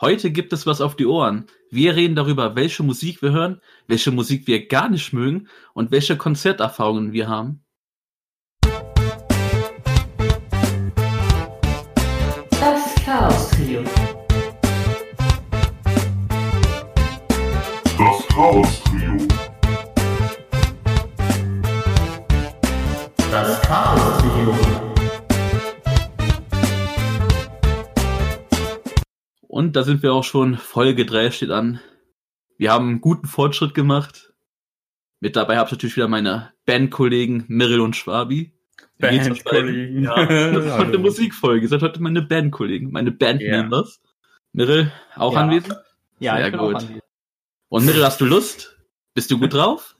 Heute gibt es was auf die Ohren. Wir reden darüber, welche Musik wir hören, welche Musik wir gar nicht mögen und welche Konzerterfahrungen wir haben. Da sind wir auch schon. Folge 3 steht an. Wir haben einen guten Fortschritt gemacht. Mit dabei habe ich natürlich wieder meine Bandkollegen Mirel und Schwabi. Bandkollegen. Ja, das ist heute eine. Musikfolge. Ihr seid heute meine Bandkollegen, meine Bandmembers. Mirel, auch Ja. anwesend? Ja, Sehr ich bin gut. auch anwesend. Und Mirel, hast du Lust? Bist du gut drauf?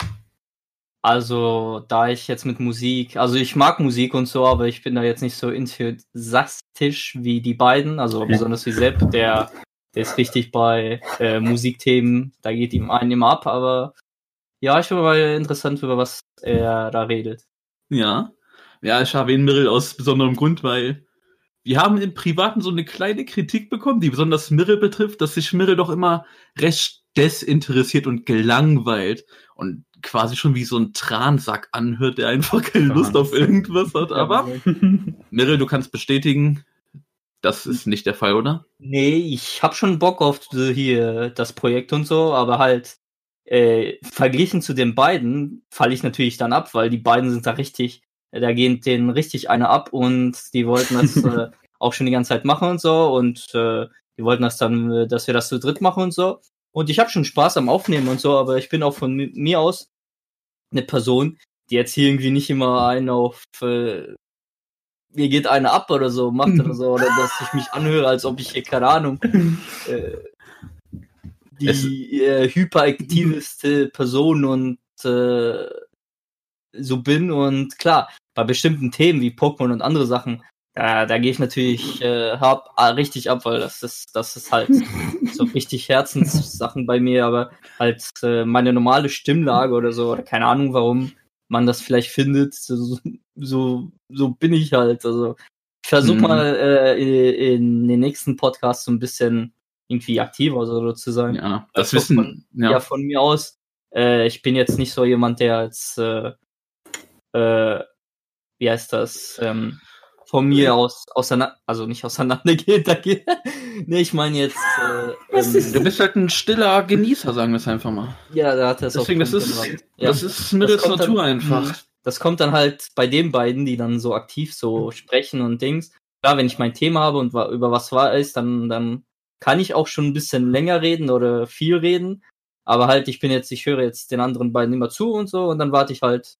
Also, da ich jetzt mit Musik, also ich mag Musik und so, aber ich bin da jetzt nicht so enthusiastisch wie die beiden, also besonders wie Sepp, der, der ist richtig bei äh, Musikthemen, da geht ihm einen immer ab, aber ja, ich finde mal interessant, über was er da redet. Ja. Ja, ich erwähne Mirrell aus besonderem Grund, weil wir haben im Privaten so eine kleine Kritik bekommen, die besonders Mirrell betrifft, dass sich Mirrell doch immer recht desinteressiert und gelangweilt und quasi schon wie so ein Transack anhört, der einfach keine Lust auf irgendwas hat. Aber Mirrell, du kannst bestätigen, das ist nicht der Fall, oder? Nee, ich hab schon Bock auf hier das Projekt und so, aber halt äh, verglichen zu den beiden falle ich natürlich dann ab, weil die beiden sind da richtig, da gehen denen richtig eine ab und die wollten das äh, auch schon die ganze Zeit machen und so und äh, die wollten das dann, äh, dass wir das zu dritt machen und so. Und ich habe schon Spaß am Aufnehmen und so, aber ich bin auch von mi- mir aus eine Person, die jetzt hier irgendwie nicht immer einen auf äh, mir geht eine ab oder so macht oder so, oder dass ich mich anhöre, als ob ich hier, keine Ahnung, äh, die äh, hyperaktiveste Person und äh, so bin. Und klar, bei bestimmten Themen wie Pokémon und andere Sachen, da, da gehe ich natürlich äh, hart, ah, richtig ab, weil das ist, das ist halt so richtig Herzenssachen bei mir, aber halt äh, meine normale Stimmlage oder so, oder keine Ahnung, warum man das vielleicht findet, so, so, so bin ich halt. Also ich versuche Mhm. mal äh, in, in den nächsten Podcasts so ein bisschen irgendwie aktiver so zu sein. Ja, das Also wissen. von, ja. Ja, von mir aus. Äh, ich bin jetzt nicht so jemand, der als äh, äh, wie heißt das? Ähm, von mir aus auseinander, also nicht auseinandergeht, da geht. nee, ich meine jetzt, äh, ähm, du bist halt ein stiller Genießer, sagen wir es einfach mal. ja, da hat er es Deswegen, das ist. Ja. das ist kommt dann- Natur einfach. Mhm. Das kommt dann halt bei den beiden, die dann so aktiv so sprechen und Dings. Klar, wenn ich mein Thema habe und über was war ist, dann, dann kann ich auch schon ein bisschen länger reden oder viel reden. Aber halt, ich bin jetzt, ich höre jetzt den anderen beiden immer zu und so und dann warte ich halt,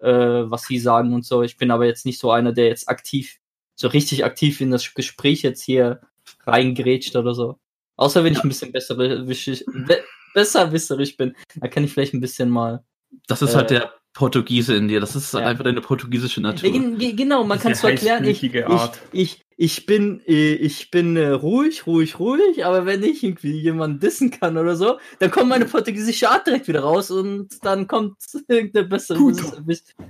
äh, was sie sagen und so. Ich bin aber jetzt nicht so einer, der jetzt aktiv, so richtig aktiv in das Gespräch jetzt hier reingrätscht oder so. Außer wenn ich ein bisschen besser, be besserwisserig bin, dann kann ich vielleicht ein bisschen mal Das ist Äh, halt der Portugiese in dir. Das ist halt ja. einfach deine portugiesische Ja, Natur. gen- ge- genau, man kann es so erklären. Ich, ich, ich, ich bin, äh, ich bin äh, ruhig, ruhig, ruhig, aber wenn ich irgendwie jemanden dissen kann oder so, dann kommt meine portugiesische Art direkt wieder raus und dann kommt irgendeine bessere,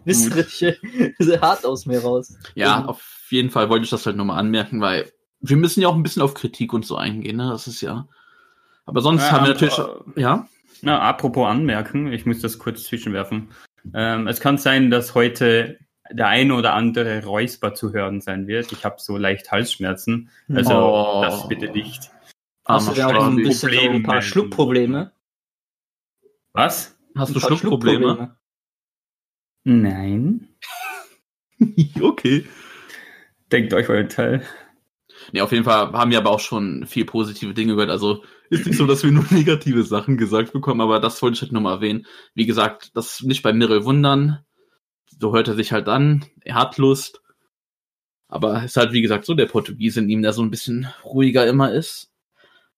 wisserische Art aus mir raus. Ja, auf jeden Fall wollte ich das halt nochmal anmerken, weil wir müssen ja auch ein bisschen auf Kritik und so eingehen, ne? Das ist ja. Aber sonst Ja, haben wir natürlich. Ja? Na, apropos anmerken, ich muss das kurz zwischenwerfen. Ähm, es kann sein, dass heute der eine oder andere Räusper zu hören sein wird. Ich habe so leicht Halsschmerzen. Also Oh. das bitte nicht. Hast du denn auch ein bisschen so ein paar. Schluckprobleme? Was? Hast du paar Schluckprobleme? Nein. okay. Denkt euch euer Teil. Nee, auf jeden Fall haben wir aber auch schon viel positive Dinge gehört. Also ist nicht so, dass wir nur negative Sachen gesagt bekommen, aber das wollte ich halt nochmal erwähnen. Wie gesagt, das nicht bei Mirrell wundern. So hört er sich halt an. Er hat Lust. Aber ist halt, wie gesagt, so der Portugiese in ihm, der so ein bisschen ruhiger immer ist.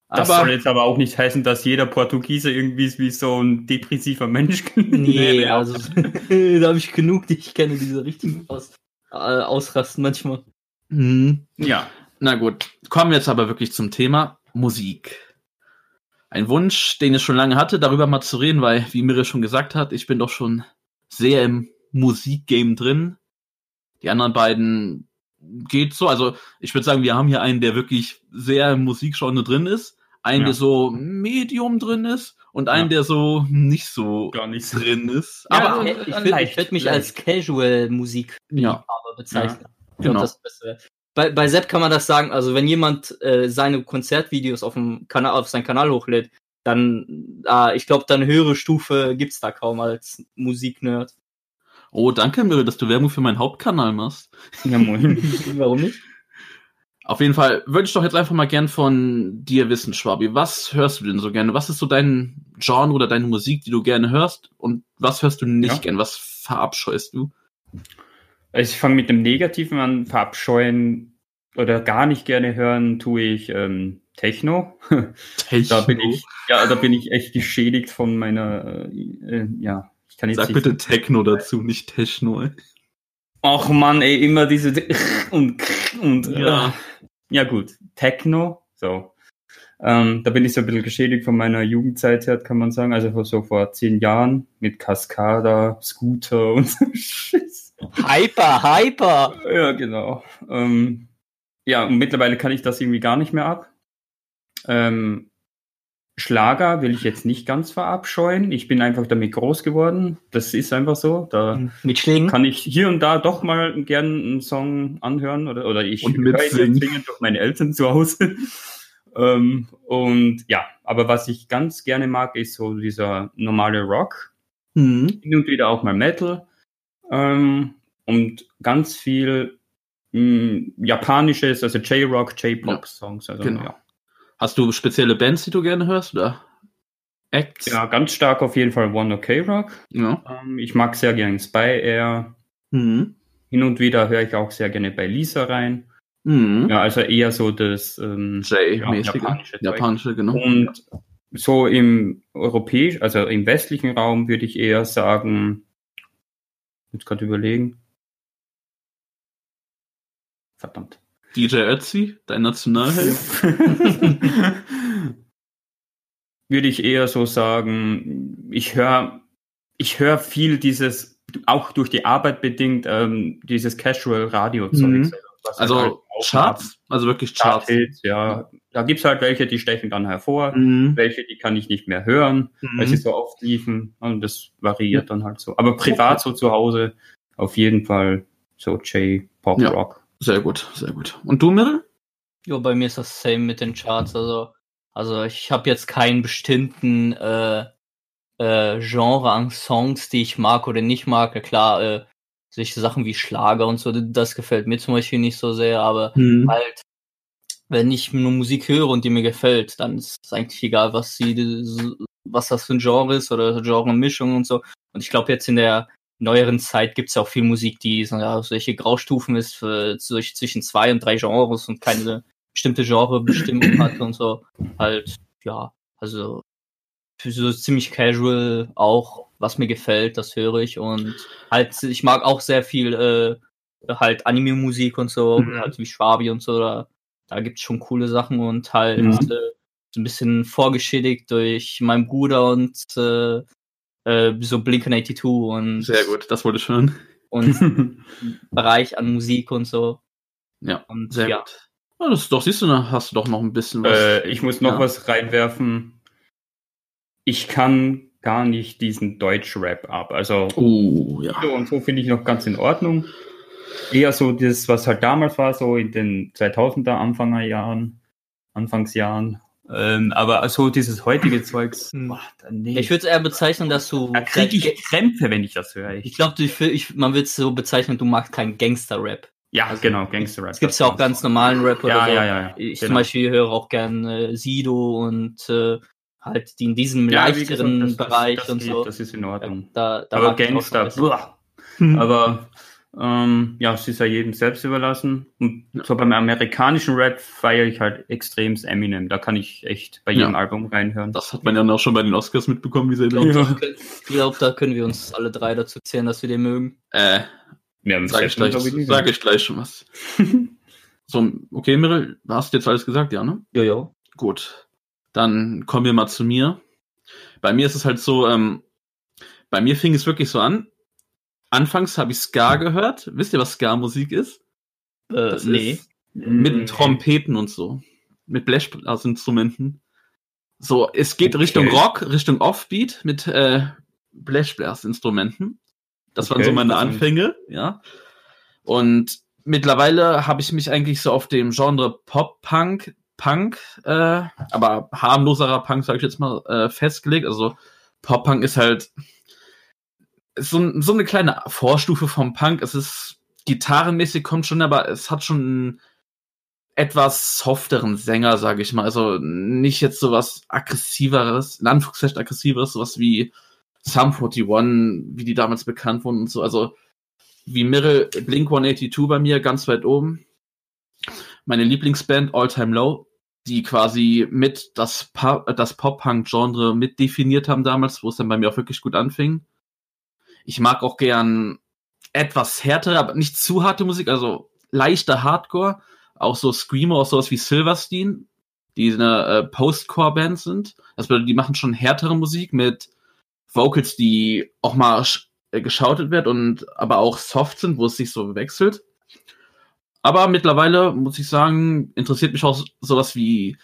Das Aber soll jetzt aber auch nicht heißen, dass jeder Portugiese irgendwie wie so ein depressiver Mensch. Nee, nee, also da habe ich genug, die ich kenne, diese richtigen aus, äh, ausrasten manchmal. Mhm. Ja. Na gut, kommen wir jetzt aber wirklich zum Thema Musik. Ein Wunsch, den ich schon lange hatte, darüber mal zu reden, weil, wie Mirre schon gesagt hat, ich bin doch schon sehr im Musikgame drin. Die anderen beiden geht so. Also ich würde sagen, wir haben hier einen, der wirklich sehr im Musikgenre drin ist, einen, Ja. der so Medium drin ist und einen, Ja. der so nicht so Gar nicht drin ist. Ja, Aber also- ich würde würd mich leicht. als Casual-Musik ja, bezeichnen. Ich genau. Bei, bei Sepp kann man das sagen, also wenn jemand äh, seine Konzertvideos auf, dem Kanal, auf seinen Kanal hochlädt, dann, ah, ich glaube, dann höhere Stufe gibt's da kaum als Musiknerd. Oh, danke, Mirre, dass du Werbung für meinen Hauptkanal machst. Ja, moin. Warum nicht? Auf jeden Fall würde ich doch jetzt einfach mal gern von dir wissen, Schwabi. Was hörst du denn so gerne? Was ist so dein Genre oder deine Musik, die du gerne hörst? Und was hörst du nicht Ja. gern? Was verabscheust du? Also ich fange mit dem Negativen an, verabscheuen oder gar nicht gerne hören, tue ich ähm, Techno. Da bin ich, ja, da bin ich echt geschädigt von meiner, äh, äh, ja, kann jetzt Sag bitte Techno dazu, nicht Techno. ey. Ach man, ey, immer diese und und Ja. ja, ja gut, Techno, so. Ähm, da bin ich so ein bisschen geschädigt von meiner Jugendzeit her, kann man sagen. Also vor- so vor zehn Jahren mit Cascada, Scooter und so Schiss. Hyper, hyper! Ja, genau. Ähm, ja, und mittlerweile kann ich das irgendwie gar nicht mehr ab. Ähm, Schlager will ich jetzt nicht ganz verabscheuen. Ich bin einfach damit groß geworden. Das ist einfach so. Da Mit Schlägen? kann ich hier und da doch mal gern einen Song anhören oder, oder ich Und höre ihn singen durch meine Eltern zu Hause. ähm, und ja, aber was ich ganz gerne mag, ist so dieser normale Rock Hm. hin und wieder auch mal Metal ähm, und ganz viel mh, japanisches, also J-Rock, J-Pop-Songs. Also, Genau. ja. Hast du spezielle Bands, die du gerne hörst? Oder Acts? ja, ganz stark auf jeden Fall One OK Rock. ja. Ähm, ich mag sehr gerne Spy Air. Hm. Hin und wieder höre ich auch sehr gerne bei Lisa rein. Hm. Ja, also eher so das ähm, J-mäßige. japanische. Japanische, genau. Und so im europäisch, also im westlichen Raum würde ich eher sagen, jetzt gerade überlegen. Verdammt. DJ Ötzi, dein Nationalheld. würde ich eher so sagen, ich höre ich höre viel dieses, auch durch die Arbeit bedingt, ähm, dieses Casual-Radio-Zeug. Mhm. was halt Also auch Charts, also wirklich Charts. Charts, ja. Da gibt's halt welche, die stechen dann hervor, Mhm. welche, die kann ich nicht mehr hören, weil sie Mhm. so oft liefen und das variiert dann halt so. Aber privat so zu Hause auf jeden Fall so J-Pop Ja. Sehr gut, sehr gut. Und du, Mirre? Jo, bei mir ist das same mit den Charts. Also, also ich habe jetzt keinen bestimmten äh, äh, Genre an Songs, die ich mag oder nicht mag. Klar, äh, solche Sachen wie Schlager und so, das gefällt mir zum Beispiel nicht so sehr, aber Mhm. halt, wenn ich nur Musik höre und die mir gefällt, dann ist es eigentlich egal, was sie, was das für ein Genre ist oder Genre-Mischung und so. Und ich glaube, jetzt in der neueren Zeit gibt es auch viel Musik, die so, ja, solche Graustufen ist für, zwischen zwei und drei Genres und keine bestimmte Genrebestimmung hat und so. Halt, ja, also für so ziemlich casual auch, was mir gefällt, das höre ich und halt, ich mag auch sehr viel äh, halt Anime-Musik und so, Mhm. halt wie Schwabi und so, da, da gibt's schon coole Sachen und halt Mhm. äh, so ein bisschen vorgeschädigt durch meinen Bruder und äh, äh, so Blink-182 und, Sehr gut, das wollte ich hören. und Bereich an Musik und so. Ja, Und sehr ja, gut. Oh, das ist doch, siehst du, da hast du doch noch ein bisschen was. Äh, ich muss noch Ja. was reinwerfen. Ich kann gar nicht diesen Deutsch-Rap ab. Also Oh, ja. so und so finde ich noch ganz in Ordnung. Eher so das, was halt damals war, so in den 2000er Anfangerjahren, Anfangsjahren. Ähm, aber so dieses heutige Zeugs, Hm. boah, nee. ich würde es eher bezeichnen, dass du. da kriege ich Krämpfe, wenn ich das höre. Ich Ich, glaube, man wird es so bezeichnen, du magst keinen Gangster-Rap. ja, genau, Gangster-Rap. Es gibt ja auch ganz normalen Rap oder ja, so. ja, ja, ja. Ich genau. zum Beispiel höre auch gern äh, Sido und äh, halt die in diesem Ja, leichteren gesagt, das- Bereich das, das und geht, so. Das ist in Ordnung. Da, da aber Gangster, boah. Hm. Aber ähm, ja, es ist ja jedem selbst überlassen. Und so beim amerikanischen Rap feiere ich halt extremst Eminem. Da kann ich echt bei jedem Ja. Album reinhören. Das hat man ja auch schon bei den Oscars mitbekommen, wie sehr Ich laut. glaube, ich glaub, da können wir uns alle drei dazu zählen, dass wir den mögen. Äh, Wir haben sag ich gleich, nicht. sag ich gleich schon was. so, okay, Mirel, hast du jetzt alles gesagt, ja, ne? Jojo. Gut. Dann kommen wir mal zu mir. Bei mir ist es halt so, ähm, bei mir fing es wirklich so an. Anfangs habe ich Ska gehört. Wisst ihr, was Ska-Musik ist? Äh, Das nee. ist mit Mhm. Trompeten und so. Mit Blechblasinstrumenten. So, es geht Okay. Richtung Rock, Richtung Offbeat mit äh, Blechblas-Instrumenten. Das waren Okay, so meine. Anfänge, ja. Und mittlerweile habe ich mich eigentlich so auf dem Genre Pop-Punk, Punk, äh, aber harmloserer Punk, sage ich jetzt mal, äh, festgelegt. Also Pop-Punk ist halt so, so eine kleine Vorstufe vom Punk. Es ist gitarrenmäßig kommt schon, aber es hat schon einen etwas softeren Sänger, sage ich mal. Also nicht jetzt sowas aggressiveres, in Anführungszeichen aggressiveres, sowas wie Sum 41, wie die damals bekannt wurden und so. Also wie Mirror, Blink 182 bei mir ganz weit oben. Meine Lieblingsband All Time Low, die quasi mit das, Pa- das Pop-Punk-Genre mit definiert haben damals, wo es dann bei mir auch wirklich gut anfing. Ich mag auch gern etwas härtere, aber nicht zu harte Musik, also leichter Hardcore. Auch so Screamer, auch sowas wie Silverstein, die eine äh, Post-Core-Band sind. Das bedeutet, die machen schon härtere Musik mit Vocals, die auch mal äh, geschautet wird und aber auch soft sind, wo es sich so wechselt. Aber mittlerweile muss ich sagen, interessiert mich auch sowas wie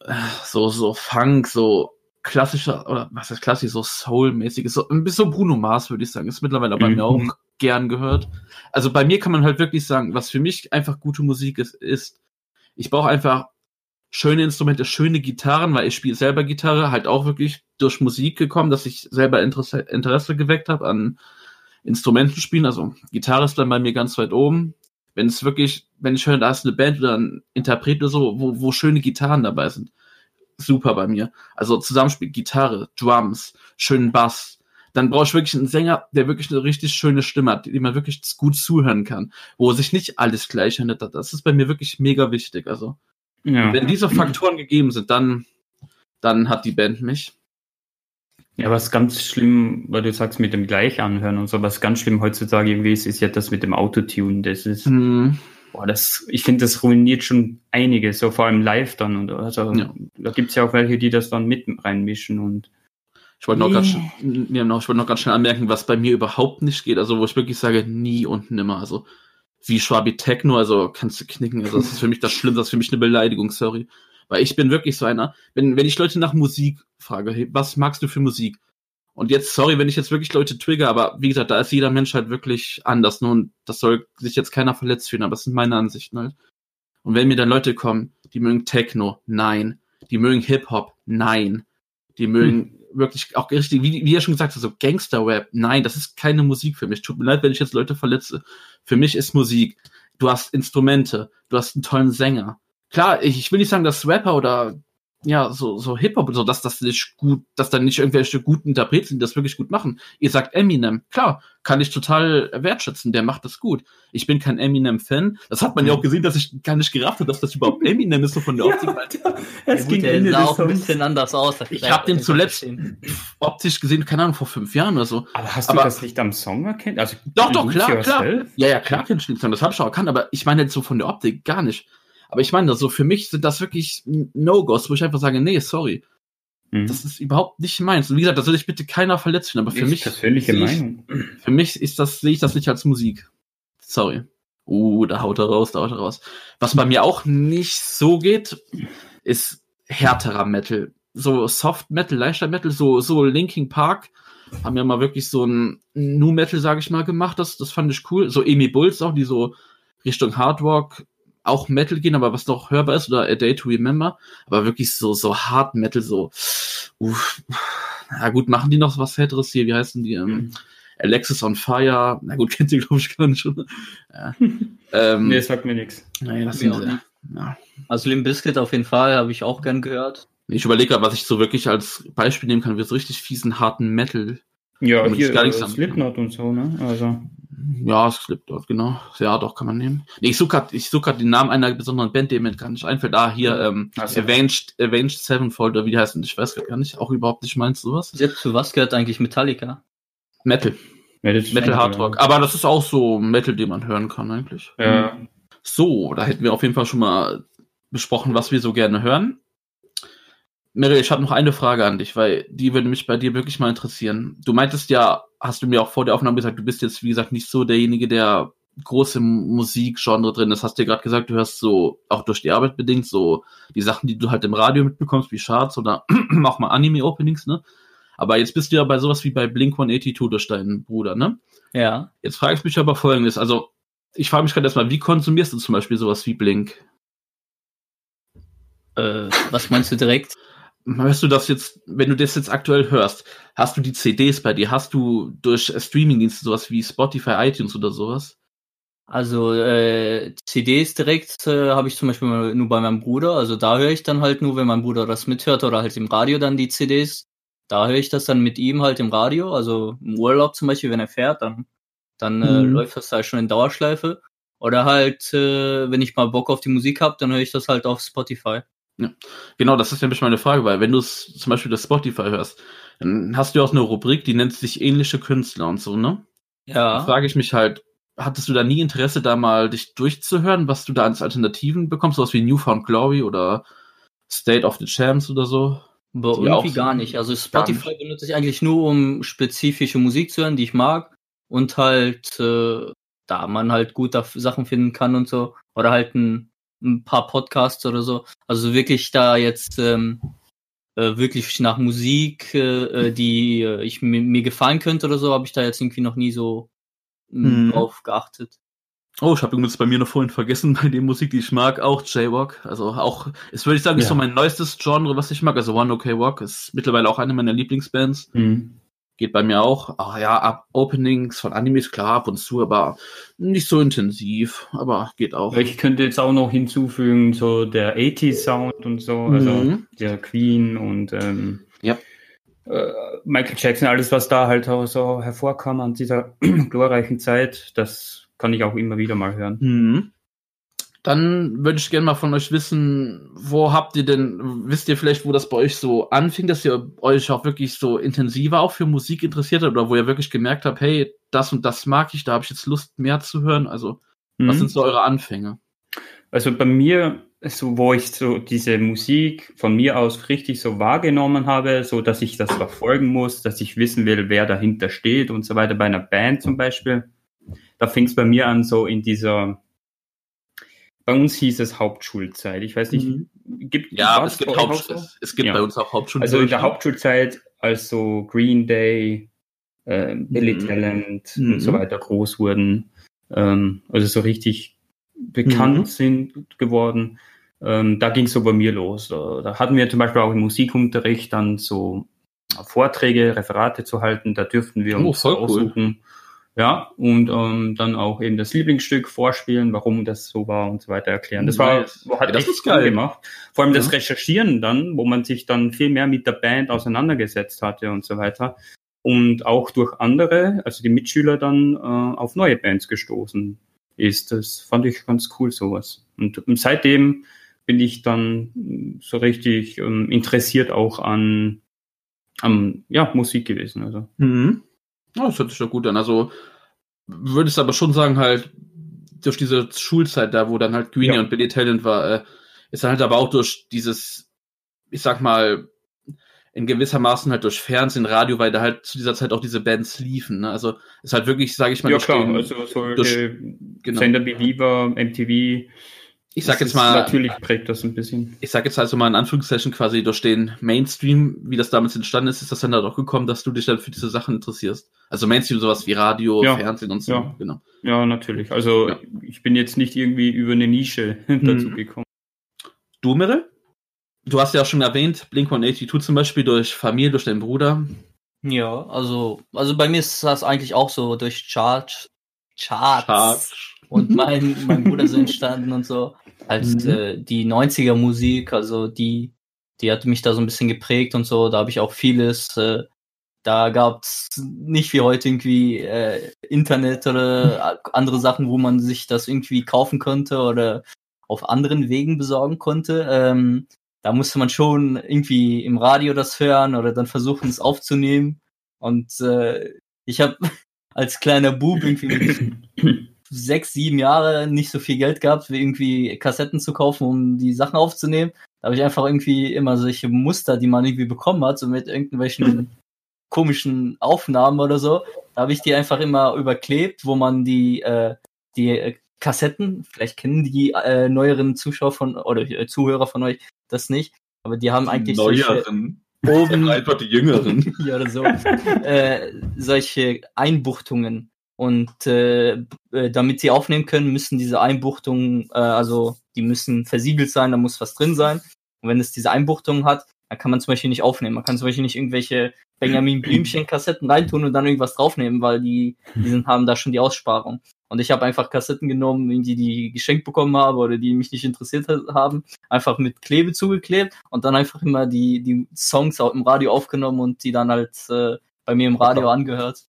äh, so so Funk, so klassischer oder was heißt klassisch, so Soul-mäßig, so ein bisschen so Bruno Mars würde ich sagen, ist mittlerweile bei Mhm. mir auch gern gehört. Also bei mir kann man halt wirklich sagen, was für mich einfach gute Musik ist, ist ich brauche einfach schöne Instrumente, schöne Gitarren, weil ich spiele selber Gitarre, halt auch wirklich durch Musik gekommen, dass ich selber Interesse, Interesse geweckt habe an Instrumentenspielen. Also Gitarre ist dann bei mir ganz weit oben. Wenn es wirklich, wenn ich höre, da ist eine Band oder ein Interpret oder so, wo, wo schöne Gitarren dabei sind, super bei mir. Also Zusammenspiel, Gitarre, Drums, schönen Bass. Dann brauche ich wirklich einen Sänger, der wirklich eine richtig schöne Stimme hat, die man wirklich gut zuhören kann, wo sich nicht alles gleich hört. Das ist bei mir wirklich mega wichtig. Also Ja. wenn diese Faktoren gegeben sind, dann, dann hat die Band mich. Ja, was ganz schlimm, weil du sagst mit dem Gleichanhören und so, was ganz schlimm heutzutage irgendwie ist, ist ja das mit dem Autotune. Das ist, Hm, boah, das, ich finde, das ruiniert schon einige, so vor allem live dann. Und also, Ja. da gibt's ja auch welche, die das dann mit reinmischen und Ich wollte noch, ganz, schn- ja, noch, ich wollte noch ganz schnell anmerken, was bei mir überhaupt nicht geht. Also, wo ich wirklich sage, nie und nimmer. Also, wie Schwabi Techno, also kannst du knicken. Also, das ist für mich das Schlimmste, das ist für mich eine Beleidigung, sorry. Weil ich bin wirklich so einer, wenn, wenn ich Leute nach Musik frage, hey, was magst du für Musik? Und jetzt, sorry, wenn ich jetzt wirklich Leute trigger, aber wie gesagt, da ist jeder Mensch halt wirklich anders. Ne? Und das soll sich jetzt keiner verletzt fühlen, aber das sind meine Ansichten halt. Und wenn mir dann Leute kommen, die mögen Techno, nein. Die mögen Hip-Hop, nein. Die mögen wirklich auch richtig, wie, wie er schon gesagt hat, so Gangster-Rap, nein, das ist keine Musik für mich. Tut mir leid, wenn ich jetzt Leute verletze. Für mich ist Musik, du hast Instrumente, du hast einen tollen Sänger. Klar, ich, ich will nicht sagen, dass Rapper oder ja, so, so Hip-Hop und so, dass das nicht gut, dass da nicht irgendwelche guten Interpreten sind, die das wirklich gut machen. Ihr sagt Eminem, klar, kann ich total wertschätzen, der macht das gut. Ich bin kein Eminem-Fan. Das hat man ja auch gesehen, dass ich gar nicht gerafft habe, dass das überhaupt Eminem ist, so von der Optik. es Ja, gut, der sah auch ein bisschen anders aus. Ich kann hab den nicht zuletzt-. Optisch gesehen, keine Ahnung, vor fünf Jahren oder so. Aber hast du Aber- das nicht am Song erkannt? Also, Doch, doch, klar, klar. Ja, ja, klar kenn ich den Song, das hab ich auch erkannt, aber ich meine jetzt so von der Optik gar nicht. Aber ich meine, so für mich sind das wirklich No-Gos, wo ich einfach sage, nee, sorry, Mhm. das ist überhaupt nicht meins. Und wie gesagt, da soll ich bitte keiner verletzen, aber für Ist mich, persönliche sehe ich, Meinung. für mich ist das, sehe ich das nicht als Musik. Sorry. Uh, da haut er raus, da haut er raus. Was bei mir auch nicht so geht, ist härterer Metal. So Soft Metal, leichter Metal, so, so Linking Park haben ja mal wirklich so ein Nu Metal, sage ich mal, gemacht. Das, das fand ich cool. So Amy Bulls auch, die so Richtung Hard Rock auch Metal gehen, aber was noch hörbar ist, oder A Day to Remember. Aber wirklich so, so Hard Metal, so, uff. Na gut, machen die noch was härteres hier? Wie heißen die? Ähm, Alexis on Fire. Na gut, kennt ihr, glaube ich, gar nicht schon. Ja. ähm, Nee, sagt mir nichts. naja, das sind nicht. Ja. Also Limp Bizkit auf jeden Fall, habe ich auch gern gehört. Ich überlege gerade, was ich so wirklich als Beispiel nehmen kann, wie so richtig fiesen, harten Metal. Ja, hier gar äh, nichts am- Slipknot und so, ne? Also, Ja, Slipknot, genau. Ja, doch, kann man nehmen. Nee, ich suche gerade ich such grad den Namen einer besonderen Band, der mir gar nicht einfällt. Ah, hier, ähm, Ach so. Avenged, Avenged Sevenfold, oder wie die heißen, ich weiß grad gar nicht, auch überhaupt nicht meinst sowas. Selbst zu was gehört eigentlich Metallica? Metal, ja, das Metal Hard Rock. Aber das ist auch so Metal, den man hören kann eigentlich. Ja. So, da hätten wir auf jeden Fall schon mal besprochen, was wir so gerne hören. Meryl, ich habe noch eine Frage an dich, weil die würde mich bei dir wirklich mal interessieren. Du meintest ja, hast du mir auch vor der Aufnahme gesagt, du bist jetzt, wie gesagt, nicht so derjenige, der große Musikgenre drin. Das hast du ja gerade gesagt, du hörst so, auch durch die Arbeit bedingt, so die Sachen, die du halt im Radio mitbekommst, wie Charts oder auch mal Anime-Openings, ne? Aber jetzt bist du ja bei sowas wie bei Blink 182 durch deinen Bruder, ne? Ja. Jetzt frage ich mich aber folgendes, also ich frage mich gerade erstmal, wie konsumierst du zum Beispiel sowas wie Blink? Äh, was meinst du direkt? Hörst du das jetzt, wenn du das jetzt aktuell hörst, hast du die CDs bei dir? Hast du durch Streamingdienste sowas wie Spotify, iTunes oder sowas? Also äh, CDs direkt äh, habe ich zum Beispiel nur bei meinem Bruder. Also da höre ich dann halt nur, wenn mein Bruder das mithört oder halt im Radio dann die CDs. Da höre ich das dann mit ihm halt im Radio. Also im Urlaub zum Beispiel, wenn er fährt, dann, dann äh, Mhm. läuft das halt schon in Dauerschleife. Oder halt, äh, wenn ich mal Bock auf die Musik habe, dann höre ich das halt auf Spotify. Genau, das ist nämlich meine Frage, weil wenn du zum Beispiel das Spotify hörst, dann hast du ja auch eine Rubrik, die nennt sich ähnliche Künstler und so, ne? Da Ja. frage ich mich halt, hattest du da nie Interesse, da mal dich durchzuhören, was du da als Alternativen bekommst, sowas wie Newfound Glory oder State of the Champs oder so? Auch irgendwie so- gar nicht. Also Spotify benutze ich eigentlich nur, um spezifische Musik zu hören, die ich mag. Und halt, äh, da man halt gut da Sachen finden kann und so. Oder halt ein, ein paar Podcasts oder so. Also wirklich da jetzt ähm, äh, wirklich nach Musik, äh, äh, die äh, ich mir, mir gefallen könnte oder so, habe ich da jetzt irgendwie noch nie so mh, drauf geachtet. Oh, ich habe übrigens bei mir noch vorhin vergessen, bei der Musik, die ich mag, auch Jaywalk. Also auch, es würde ich sagen, ist Ja. so mein neuestes Genre, was ich mag. Also One OK Walk ist mittlerweile auch eine meiner Lieblingsbands. Mhm. Geht bei mir auch. Ah ja, ab Openings von Animes, klar, ab und zu, aber nicht so intensiv. Aber geht auch. Ich könnte jetzt auch noch hinzufügen, so der 80s Sound und so, also Mhm. der Queen und ähm, Ja. äh, Michael Jackson, alles, was da halt auch so hervorkam an dieser glorreichen Zeit, das kann ich auch immer wieder mal hören. Mhm. Dann würde ich gerne mal von euch wissen, wo habt ihr denn, wisst ihr vielleicht, wo das bei euch so anfing, dass ihr euch auch wirklich so intensiver auch für Musik interessiert habt oder wo ihr wirklich gemerkt habt, hey, das und das mag ich, da habe ich jetzt Lust mehr zu hören. Also, was Mhm. sind so eure Anfänge? Also bei mir, so wo ich so diese Musik von mir aus richtig so wahrgenommen habe, so dass ich das verfolgen muss, dass ich wissen will, wer dahinter steht und so weiter, bei einer Band zum Beispiel, da fing es bei mir an, so in dieser, bei uns hieß es Hauptschulzeit. Ich weiß nicht, Mhm. gibt Ja, es gibt, Haupt, so? es, es gibt Ja. bei uns auch Hauptschulen. Also in der Hauptschulzeit, als so Green Day, äh, Billy Mhm. Talent Mhm. und so weiter groß wurden, ähm, also so richtig bekannt Mhm. sind geworden, ähm, da ging es so bei mir los. Da, da hatten wir zum Beispiel auch im Musikunterricht dann so Vorträge, Referate zu halten, da dürften wir Oh, uns voll cool. Ja, und ähm, dann auch eben das Lieblingsstück vorspielen, warum das so war und so weiter erklären. Das war, hat Ja, das echt ist geil. Gemacht. Vor allem das Ja. Recherchieren dann, wo man sich dann viel mehr mit der Band auseinandergesetzt hatte und so weiter. Und auch durch andere, also die Mitschüler dann äh, auf neue Bands gestoßen ist. Das fand ich ganz cool, sowas. Und, und seitdem bin ich dann so richtig ähm, interessiert auch an, an ja, Musik gewesen. Also. Mhm. Ja, das hört sich doch gut an. Also würdest aber schon sagen, halt, durch diese Schulzeit da, wo dann halt Greenie Ja. und Billy Talent war, äh, ist dann halt aber auch durch dieses, ich sag mal, in gewissermaßen halt durch Fernsehen, Radio, weil da halt zu dieser Zeit auch diese Bands liefen. Ne? Also ist halt wirklich, sage ich mal, Ja durch klar, den- also solche durch- genau. Sender wie Viva, MTV. Ich sag das jetzt mal, Natürlich prägt das ein bisschen. ich sag jetzt also mal in Anführungszeichen quasi durch den Mainstream, wie das damals entstanden ist, ist das dann da doch gekommen, dass du dich dann für diese Sachen interessierst. Also Mainstream sowas wie Radio, Ja. Fernsehen und so. Ja. Genau. Ja, natürlich. Also Ja. ich bin jetzt nicht irgendwie über eine Nische dazu Mhm. gekommen. Du, Mirre? Du hast ja auch schon erwähnt, Blink-182 zum Beispiel durch Familie, durch deinen Bruder. Ja, also, also bei mir ist das eigentlich auch so durch Charts, Charts, Charts. und mein, mein Bruder so entstanden und so. Als Mhm. äh, die 90er Musik, also die, die hat mich da so ein bisschen geprägt und so. Da habe ich auch vieles. Äh, da gab's nicht wie heute irgendwie äh, Internet oder andere Sachen, wo man sich das irgendwie kaufen konnte oder auf anderen Wegen besorgen konnte. Ähm, da musste man schon irgendwie im Radio das hören oder dann versuchen, es aufzunehmen. Und äh, ich habe als kleiner Bub irgendwie mit sechs, sieben Jahre nicht so viel Geld gehabt, wie irgendwie Kassetten zu kaufen, um die Sachen aufzunehmen. Da habe ich einfach irgendwie immer solche Muster, die man irgendwie bekommen hat, so mit irgendwelchen komischen Aufnahmen oder so. Da habe ich die einfach immer überklebt, wo man die, äh, die äh, Kassetten, vielleicht kennen die äh, neueren Zuschauer von oder äh, Zuhörer von euch das nicht, aber die haben eigentlich solche Neueren. oben Einfach die Jüngeren. ja, oder so, äh, solche Einbuchtungen. Und äh, äh, damit sie aufnehmen können, müssen diese Einbuchtungen, äh, also die müssen versiegelt sein, da muss was drin sein. Und wenn es diese Einbuchtungen hat, dann kann man zum Beispiel nicht aufnehmen. Man kann zum Beispiel nicht irgendwelche Benjamin Blümchen-Kassetten reintun und dann irgendwas draufnehmen, weil die, die sind, haben da schon die Aussparung. Und ich habe einfach Kassetten genommen, irgendwie die ich geschenkt bekommen habe oder die mich nicht interessiert ha- haben, einfach mit Klebe zugeklebt und dann einfach immer die, die Songs auch im Radio aufgenommen und die dann halt äh, bei mir im Radio angehört.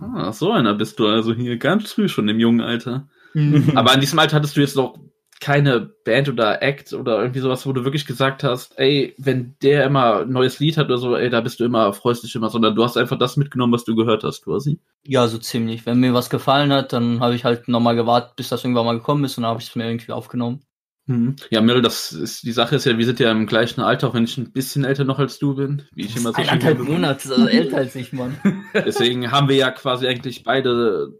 Ah, so einer bist du also hier ganz früh schon im jungen Alter. Aber in diesem Alter hattest du jetzt noch keine Band oder Act oder irgendwie sowas, wo du wirklich gesagt hast, ey, wenn der immer ein neues Lied hat oder so, ey, da bist du immer, freust dich immer, sondern du hast einfach das mitgenommen, was du gehört hast, quasi. Ja, so ziemlich. Wenn mir was gefallen hat, dann habe ich halt nochmal gewartet, bis das irgendwann mal gekommen ist und dann habe ich es mir irgendwie aufgenommen. Mhm. Ja, Mirl, das ist, die Sache ist ja, wir sind ja im gleichen Alter, auch wenn ich ein bisschen älter noch als du bin, wie ich immer so schön Eineinhalb. Monate, also älter als ich, Mann. Deswegen haben wir ja quasi eigentlich beide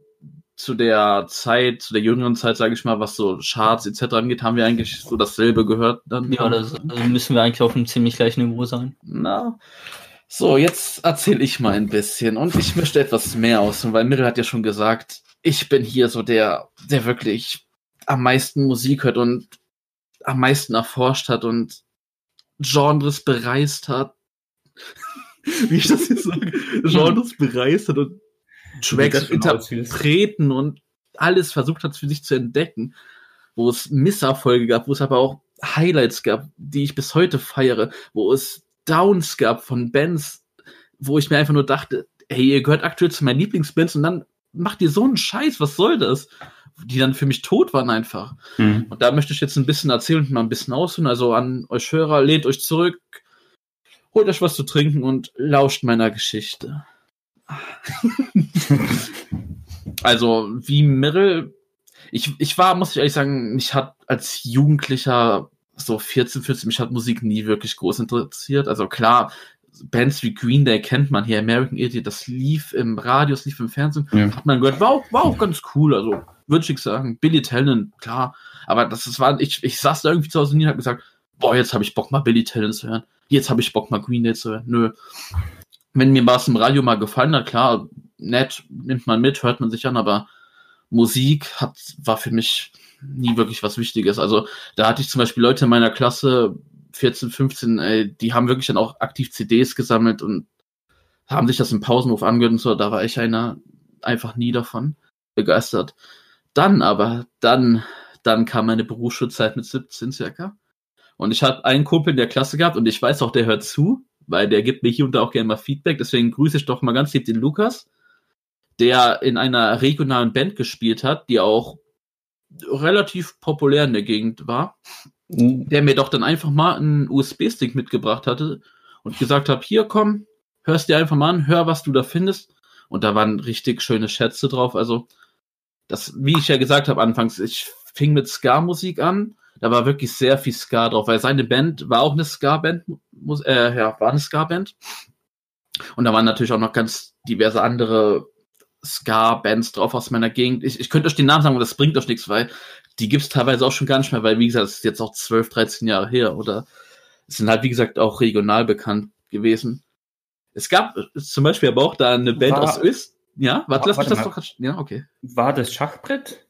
zu der Zeit, zu der jüngeren Zeit, sage ich mal, was so Charts etc. angeht, haben wir eigentlich so dasselbe gehört dann. Ja, das also müssen wir eigentlich auf einem ziemlich gleichen Niveau sein. Na. So, jetzt erzähle ich mal ein bisschen und ich möchte etwas mehr aus, weil Mirrell hat ja schon gesagt, ich bin hier so der, der wirklich am meisten Musik hört und am meisten erforscht hat und Genres bereist hat. Wie ich das jetzt sage, Genres bereist hat und Tracks interpreten und alles versucht hat für sich zu entdecken, wo es Misserfolge gab, wo es aber auch Highlights gab, die ich bis heute feiere, wo es Downs gab von Bands, wo ich mir einfach nur dachte, hey, ihr gehört aktuell zu meinen Lieblingsbands und dann macht ihr so einen Scheiß, was soll das? Die dann für mich tot waren einfach. Mhm. Und da möchte ich jetzt ein bisschen erzählen und mal ein bisschen ausholen. Also an euch Hörer, lehnt euch zurück, holt euch was zu trinken und lauscht meiner Geschichte. also, wie Mirrell, ich, ich war, muss ich ehrlich sagen, mich hat als Jugendlicher, so 14, 15, mich hat Musik nie wirklich groß interessiert. Also klar, Bands wie Green Day kennt man hier, American Idiot, das lief im Radio, das lief im Fernsehen, Ja. hat man gehört, war auch, war auch ganz cool, also würde ich sagen, Billy Talent, klar, aber das, das war, ich, ich saß da irgendwie zu Hause und habe gesagt, boah, jetzt habe ich Bock mal Billy Talent zu hören, jetzt habe ich Bock mal Green Day zu hören, nö. Wenn mir was im Radio mal gefallen hat, klar, nett, nimmt man mit, hört man sich an, aber Musik hat, war für mich nie wirklich was Wichtiges. Also da hatte ich zum Beispiel Leute in meiner Klasse, 14, 15, ey, die haben wirklich dann auch aktiv CDs gesammelt und haben sich das im Pausenhof angehört und so. Da war ich einer einfach nie davon begeistert. Dann aber, dann, dann kam meine Berufsschulzeit mit 17 circa. Und ich habe einen Kumpel in der Klasse gehabt und ich weiß auch, der hört zu, weil der gibt mir hier und da auch gerne mal Feedback. Deswegen grüße ich doch mal ganz lieb den Lukas, der in einer regionalen Band gespielt hat, die auch relativ populär in der Gegend war der mir doch dann einfach mal einen USB-Stick mitgebracht hatte und gesagt habe, hier komm, hörst dir einfach mal an, hör, was du da findest. Und da waren richtig schöne Schätze drauf. Also, das, wie ich ja gesagt habe anfangs, ich fing mit Ska-Musik an. Da war wirklich sehr viel Ska drauf, weil seine Band war auch eine Ska-Band, äh, ja, war eine Ska-Band. Und da waren natürlich auch noch ganz diverse andere Ska-Bands drauf aus meiner Gegend. Ich, ich könnte euch den Namen sagen, aber das bringt euch nichts, weil die gibt's teilweise auch schon gar nicht mehr, weil, wie gesagt, das ist jetzt auch 12, 13 Jahre her oder es sind halt, wie gesagt, auch regional bekannt gewesen. Es gab äh, zum Beispiel aber auch da eine Band War- aus Öst. Ja, warte, lass mich das mal. doch Ja, okay. War das Schachbrett?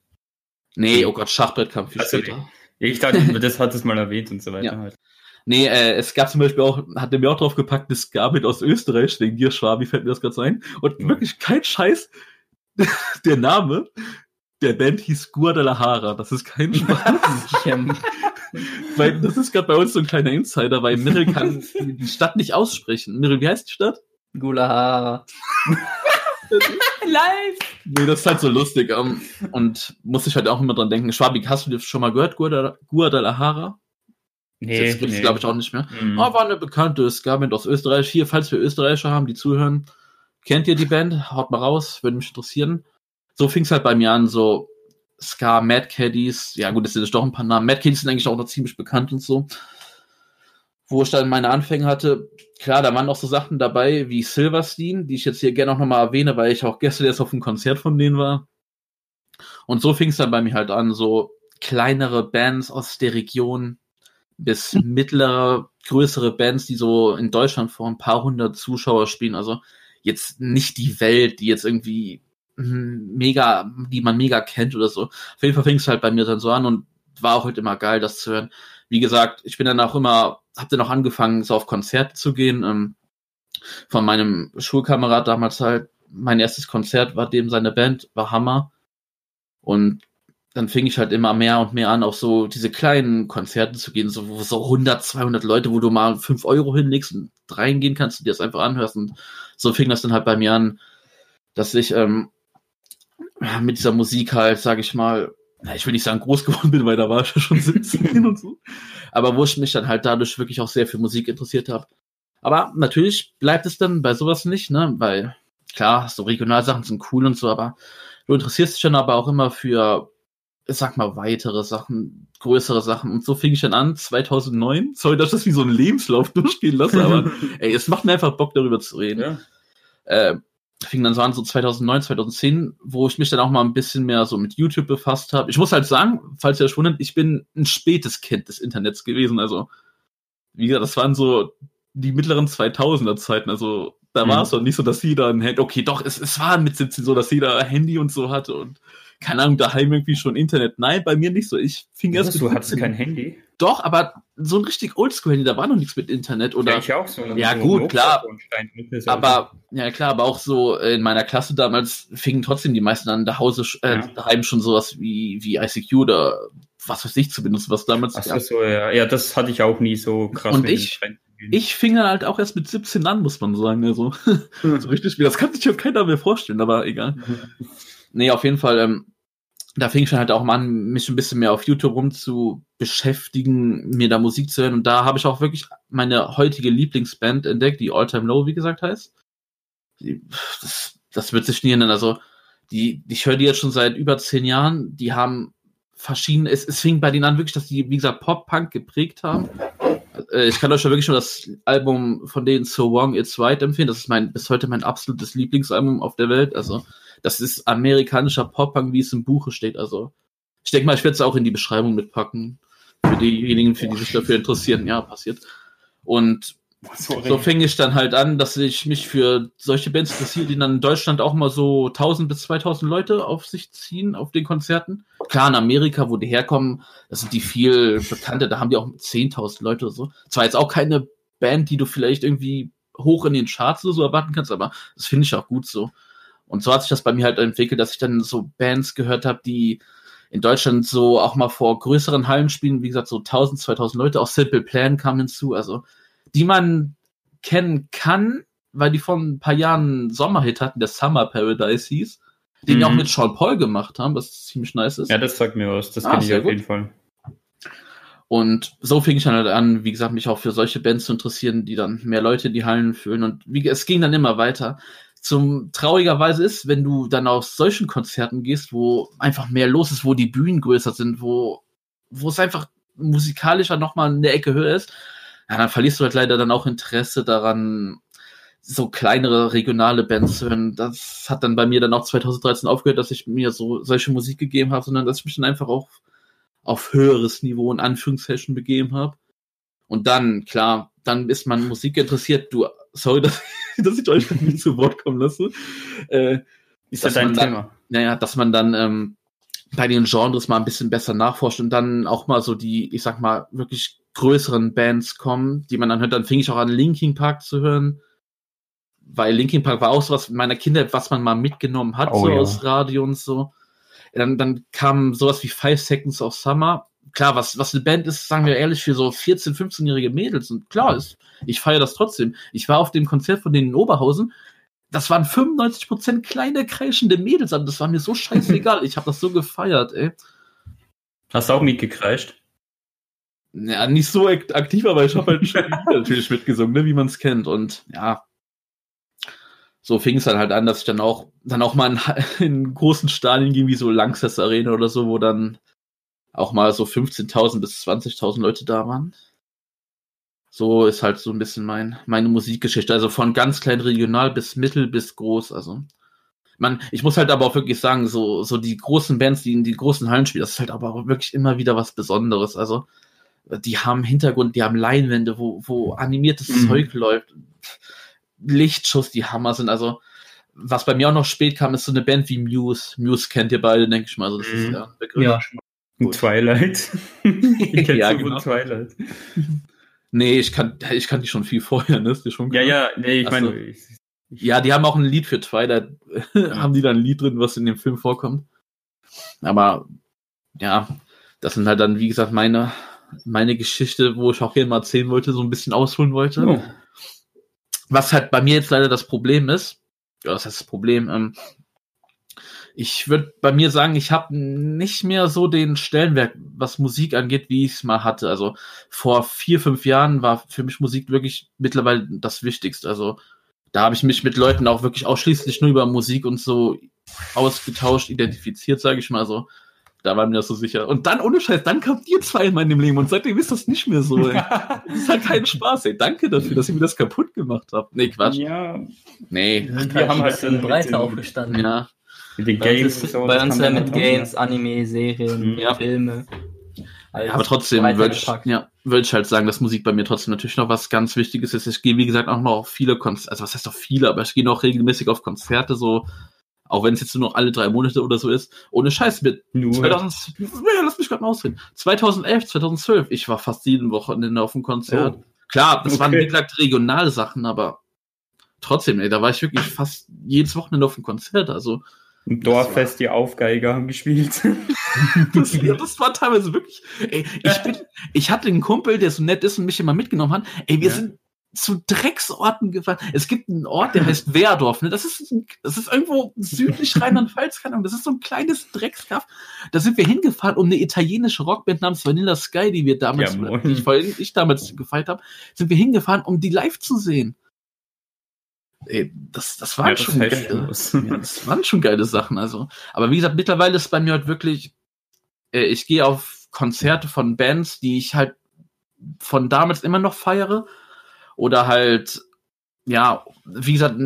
Nee, oh Gott, Schachbrett kam viel Also, später. Ich dachte, das hat es mal erwähnt und so weiter. Ja. halt. Nee, äh, es gab zum Beispiel auch, hat er mir auch drauf gepackt, eine Ska-Band aus Österreich, wegen dir, Schwabi, fällt mir das gerade so ein. Und Ja. wirklich kein Scheiß, der Name der Band hieß Guadalajara. Das ist kein Spaß. Weil das ist gerade bei uns so ein kleiner Insider, weil Mirrell kann die Stadt nicht aussprechen. Mirrel, wie heißt die Stadt? Gulahara. Live! Nee, das ist halt so lustig. ähm, und muss ich halt auch immer dran denken. Schwabi, hast du das schon mal gehört, Guadal- Guadalajara? Nee, Jetzt gibt's, nee. glaube ich, auch nicht mehr. Mhm. Oh, war eine bekannte Ska-Band aus Österreich. Hier, falls wir Österreicher haben, die zuhören, kennt ihr die Band? Haut mal raus, würde mich interessieren. So fing's halt bei mir an, so Ska, Mad Caddies. Ja, gut, das sind jetzt doch ein paar Namen. Mad Caddies sind eigentlich auch noch ziemlich bekannt und so. Wo ich dann meine Anfänge hatte, klar, da waren auch so Sachen dabei wie Silverstein, die ich jetzt hier gerne auch nochmal erwähne, weil ich auch gestern erst auf einem Konzert von denen war. Und so fing es dann bei mir halt an, so kleinere Bands aus der Region bis mittlere, größere Bands, die so in Deutschland vor ein paar hundert Zuschauer spielen. Also jetzt nicht die Welt, die jetzt irgendwie hm, mega, die man mega kennt oder so. Auf jeden Fall fing es halt bei mir dann so an und war auch halt immer geil, das zu hören. Wie gesagt, ich bin dann auch immer, hab dann auch angefangen, so auf Konzerte zu gehen. Ähm, von meinem Schulkamerad damals halt, mein erstes Konzert war dem seine Band, war Hammer. Und dann fing ich halt immer mehr und mehr an, auch so diese kleinen Konzerte zu gehen, so, so 100, 200 Leute, wo du mal 5 Euro hinlegst und reingehen kannst und dir das einfach anhörst. Und so fing das dann halt bei mir an, dass ich ähm, mit dieser Musik halt, sag ich mal, na, ich will nicht sagen groß geworden bin, weil da war ich ja schon 17 und so. Aber wo ich mich dann halt dadurch wirklich auch sehr für Musik interessiert habe. Aber natürlich bleibt es dann bei sowas nicht, ne? Weil, klar, so Regionalsachen sind cool und so, aber du interessierst dich dann aber auch immer für, ich sag mal, weitere Sachen, größere Sachen. Und so fing ich dann an, 2009. Sorry, dass ich das wie so ein Lebenslauf durchgehen lasse, aber ey, es macht mir einfach Bock, darüber zu reden. Ja. Äh, fing dann so an, so 2009, 2010, wo ich mich dann auch mal ein bisschen mehr so mit YouTube befasst habe. Ich muss halt sagen, falls ihr euch wundert, ich bin ein spätes Kind des Internets gewesen. Also, wie gesagt, das waren so die mittleren 2000er Zeiten. Also, da mhm. war es doch nicht so, dass jeder ein Handy, okay, doch, es, es war mit 17 so, dass jeder ein Handy und so hatte und keine Ahnung, daheim irgendwie schon Internet. Nein, bei mir nicht so. Ich fing erst. Du hattest kein Handy? Doch, aber so ein richtig Oldschool-Handy, da war noch nichts mit Internet oder. Ja, ich auch so. Ja, so gut, klar. Aber, ja, klar, aber auch so in meiner Klasse damals fingen trotzdem die meisten an, Hause, äh, ja. daheim schon sowas wie, wie ICQ oder was weiß ich zu benutzen, was damals. Ach so, ja. Ja, das hatte ich auch nie so krass. Und ich, ich fing dann halt auch erst mit 17 an, muss man sagen. Also, so richtig wie Das kann sich ja keiner mehr vorstellen, aber egal. nee, auf jeden Fall, ähm, da fing ich dann halt auch mal an, mich ein bisschen mehr auf YouTube rum zu beschäftigen, mir da Musik zu hören. Und da habe ich auch wirklich meine heutige Lieblingsband entdeckt, die All Time Low, wie gesagt, heißt. Das, das wird sich nie ändern. Also, die, ich höre die jetzt schon seit über zehn Jahren. Die haben verschiedene, es, es fing bei denen an wirklich, dass die, wie gesagt, Pop-Punk geprägt haben. Äh, ich kann euch ja wirklich schon das Album von denen So Wrong It's Right empfehlen. Das ist mein, bis heute mein absolutes Lieblingsalbum auf der Welt. Also, das ist amerikanischer Pop-Punk, wie es im Buche steht. Also, ich denke mal, ich werde es auch in die Beschreibung mitpacken. Für diejenigen, für die sich dafür interessieren. Ja, passiert. Und Sorry. so fing ich dann halt an, dass ich mich für solche Bands interessiere, die dann in Deutschland auch mal so 1000 bis 2000 Leute auf sich ziehen, auf den Konzerten. Klar, in Amerika, wo die herkommen, das sind die viel bekannte, da haben die auch 10.000 Leute oder so. Zwar jetzt auch keine Band, die du vielleicht irgendwie hoch in den Charts oder so erwarten kannst, aber das finde ich auch gut so. Und so hat sich das bei mir halt entwickelt, dass ich dann so Bands gehört habe, die in Deutschland so auch mal vor größeren Hallen spielen, wie gesagt, so 1000, 2000 Leute, auch Simple Plan kam hinzu, also die man kennen kann, weil die vor ein paar Jahren einen Sommerhit hatten, der Summer Paradise hieß, den mhm. die auch mit Sean Paul gemacht haben, was ziemlich nice ist. Ja, das sagt mir was, das ah, kenne ich auf gut. jeden Fall. Und so fing ich dann halt an, wie gesagt, mich auch für solche Bands zu interessieren, die dann mehr Leute in die Hallen fühlen. Und wie, es ging dann immer weiter zum traurigerweise ist, wenn du dann auf solchen Konzerten gehst, wo einfach mehr los ist, wo die Bühnen größer sind, wo, wo es einfach musikalischer nochmal eine Ecke höher ist, ja, dann verlierst du halt leider dann auch Interesse daran, so kleinere regionale Bands zu hören. Das hat dann bei mir dann auch 2013 aufgehört, dass ich mir so solche Musik gegeben habe, sondern dass ich mich dann einfach auch auf höheres Niveau in Anführungszeichen begeben habe. Und dann, klar, dann ist man Musik interessiert. Du, sorry, dass, dass ich euch nicht zu Wort kommen lasse. Äh, ist das ein Thema? naja, dass man dann ähm, bei den Genres mal ein bisschen besser nachforscht und dann auch mal so die, ich sag mal, wirklich größeren Bands kommen, die man dann hört. Dann fing ich auch an, Linkin Park zu hören. Weil Linkin Park war auch so was in meiner Kindheit, was man mal mitgenommen hat, oh, so ja. aus Radio und so. Dann, dann kam sowas wie Five Seconds of Summer klar, was, was eine Band ist, sagen wir ehrlich, für so 14-, 15-jährige Mädels. Und klar, ist, ich feiere das trotzdem. Ich war auf dem Konzert von denen in Oberhausen. Das waren 95% kleine, kreischende Mädels. Aber das war mir so scheißegal. ich habe das so gefeiert, ey. Hast du auch mitgekreischt? Ja, nicht so aktiv, aber ich habe halt schon natürlich mitgesungen, ne, wie man es kennt. Und ja, so fing es dann halt an, dass ich dann auch, dann auch mal in, in großen Stadien ging, wie so Langsess Arena oder so, wo dann auch mal so 15.000 bis 20.000 Leute da waren. So ist halt so ein bisschen mein, meine Musikgeschichte. Also von ganz klein regional bis mittel bis groß. Also man, ich muss halt aber auch wirklich sagen, so, so die großen Bands, die in die großen Hallen spielen, das ist halt aber auch wirklich immer wieder was Besonderes. Also, die haben Hintergrund, die haben Leinwände, wo, wo animiertes Mhm. Zeug läuft. Lichtschuss, die Hammer sind. Also, was bei mir auch noch spät kam, ist so eine Band wie Muse. Muse kennt ihr beide, denke ich mal. Also, das ist Mhm. ja ein Begriff. Ja. Gut. Twilight. ich kenne Ja, genau. Twilight. Nee, ich kann, ich kann die schon viel vorher, ne? Ist dir schon Ja, klar? ja, nee, ich meine, so. Ja, die haben auch ein Lied für Twilight. haben die da ein Lied drin, was in dem Film vorkommt. Aber ja, das sind halt dann, wie gesagt, meine, meine Geschichte, wo ich auch gerne mal erzählen wollte, so ein bisschen ausholen wollte. oh, Was halt bei mir jetzt leider das Problem ist, ja, das heißt das Problem, ähm, ich würde bei mir sagen, ich habe nicht mehr so den Stellenwert, was Musik angeht, wie ich es mal hatte. Also vor vier, fünf Jahren war für mich Musik wirklich mittlerweile das Wichtigste. Also da habe ich mich mit Leuten auch wirklich ausschließlich nur über Musik und so ausgetauscht, identifiziert, sage ich mal so. Da war mir das so sicher. Und dann, ohne Scheiß, dann kamt ihr zwei in meinem Leben und seitdem ist das nicht mehr so. Ey. Das ist halt kein Spaß, ey. Danke dafür, dass ihr mir das kaputt gemacht habt. Nee, Quatsch. ja, Nee. Wir haben ein halt den- aufgestanden. Ja. Bei Games so. bei uns ja mit Games, Anime, Serien, Ja. Filme. Ja, aber trotzdem würde ich, ja, würde ich halt sagen, dass Musik bei mir trotzdem natürlich noch was ganz Wichtiges ist. Ich gehe, wie gesagt, auch noch auf viele Konzerte, also was heißt auf viele, aber ich gehe noch regelmäßig auf Konzerte, so, auch wenn es jetzt nur noch alle drei Monate oder so ist. Ohne Scheiß, mit Nur, 2000, ja, lass mich gerade mal ausreden. 2011, 2012, ich war fast jeden Wochenende auf dem Konzert. Oh. Klar, das waren, Okay. wie gesagt, regionale Sachen, aber trotzdem, ey, da war ich wirklich fast jedes Wochenende auf dem Konzert, also. Im Dorffest die Aufgeiger haben gespielt. Das, das war teilweise wirklich. Ey, ich, bin, ich hatte einen Kumpel, der so nett ist und mich immer mitgenommen hat. Ey, wir Ja. sind zu Drecksorten gefahren. Es gibt einen Ort, der heißt Wehrdorf. Ne? Das, ist, das ist irgendwo südlich Rheinland-Pfalz, keine Ahnung. Das ist so ein kleines Dreckskaff. Da sind wir hingefahren, um eine italienische Rockband namens Vanilla Sky, die wir damals, Ja, die ich, ich damals gefeiert habe, sind wir hingefahren, um die live zu sehen. Ey, das, das waren Ja, das schon geile, ja, das waren schon geile Sachen. Also, aber wie gesagt, mittlerweile ist bei mir halt wirklich, äh, ich gehe auf Konzerte von Bands, die ich halt von damals immer noch feiere. Oder halt, ja, wie gesagt,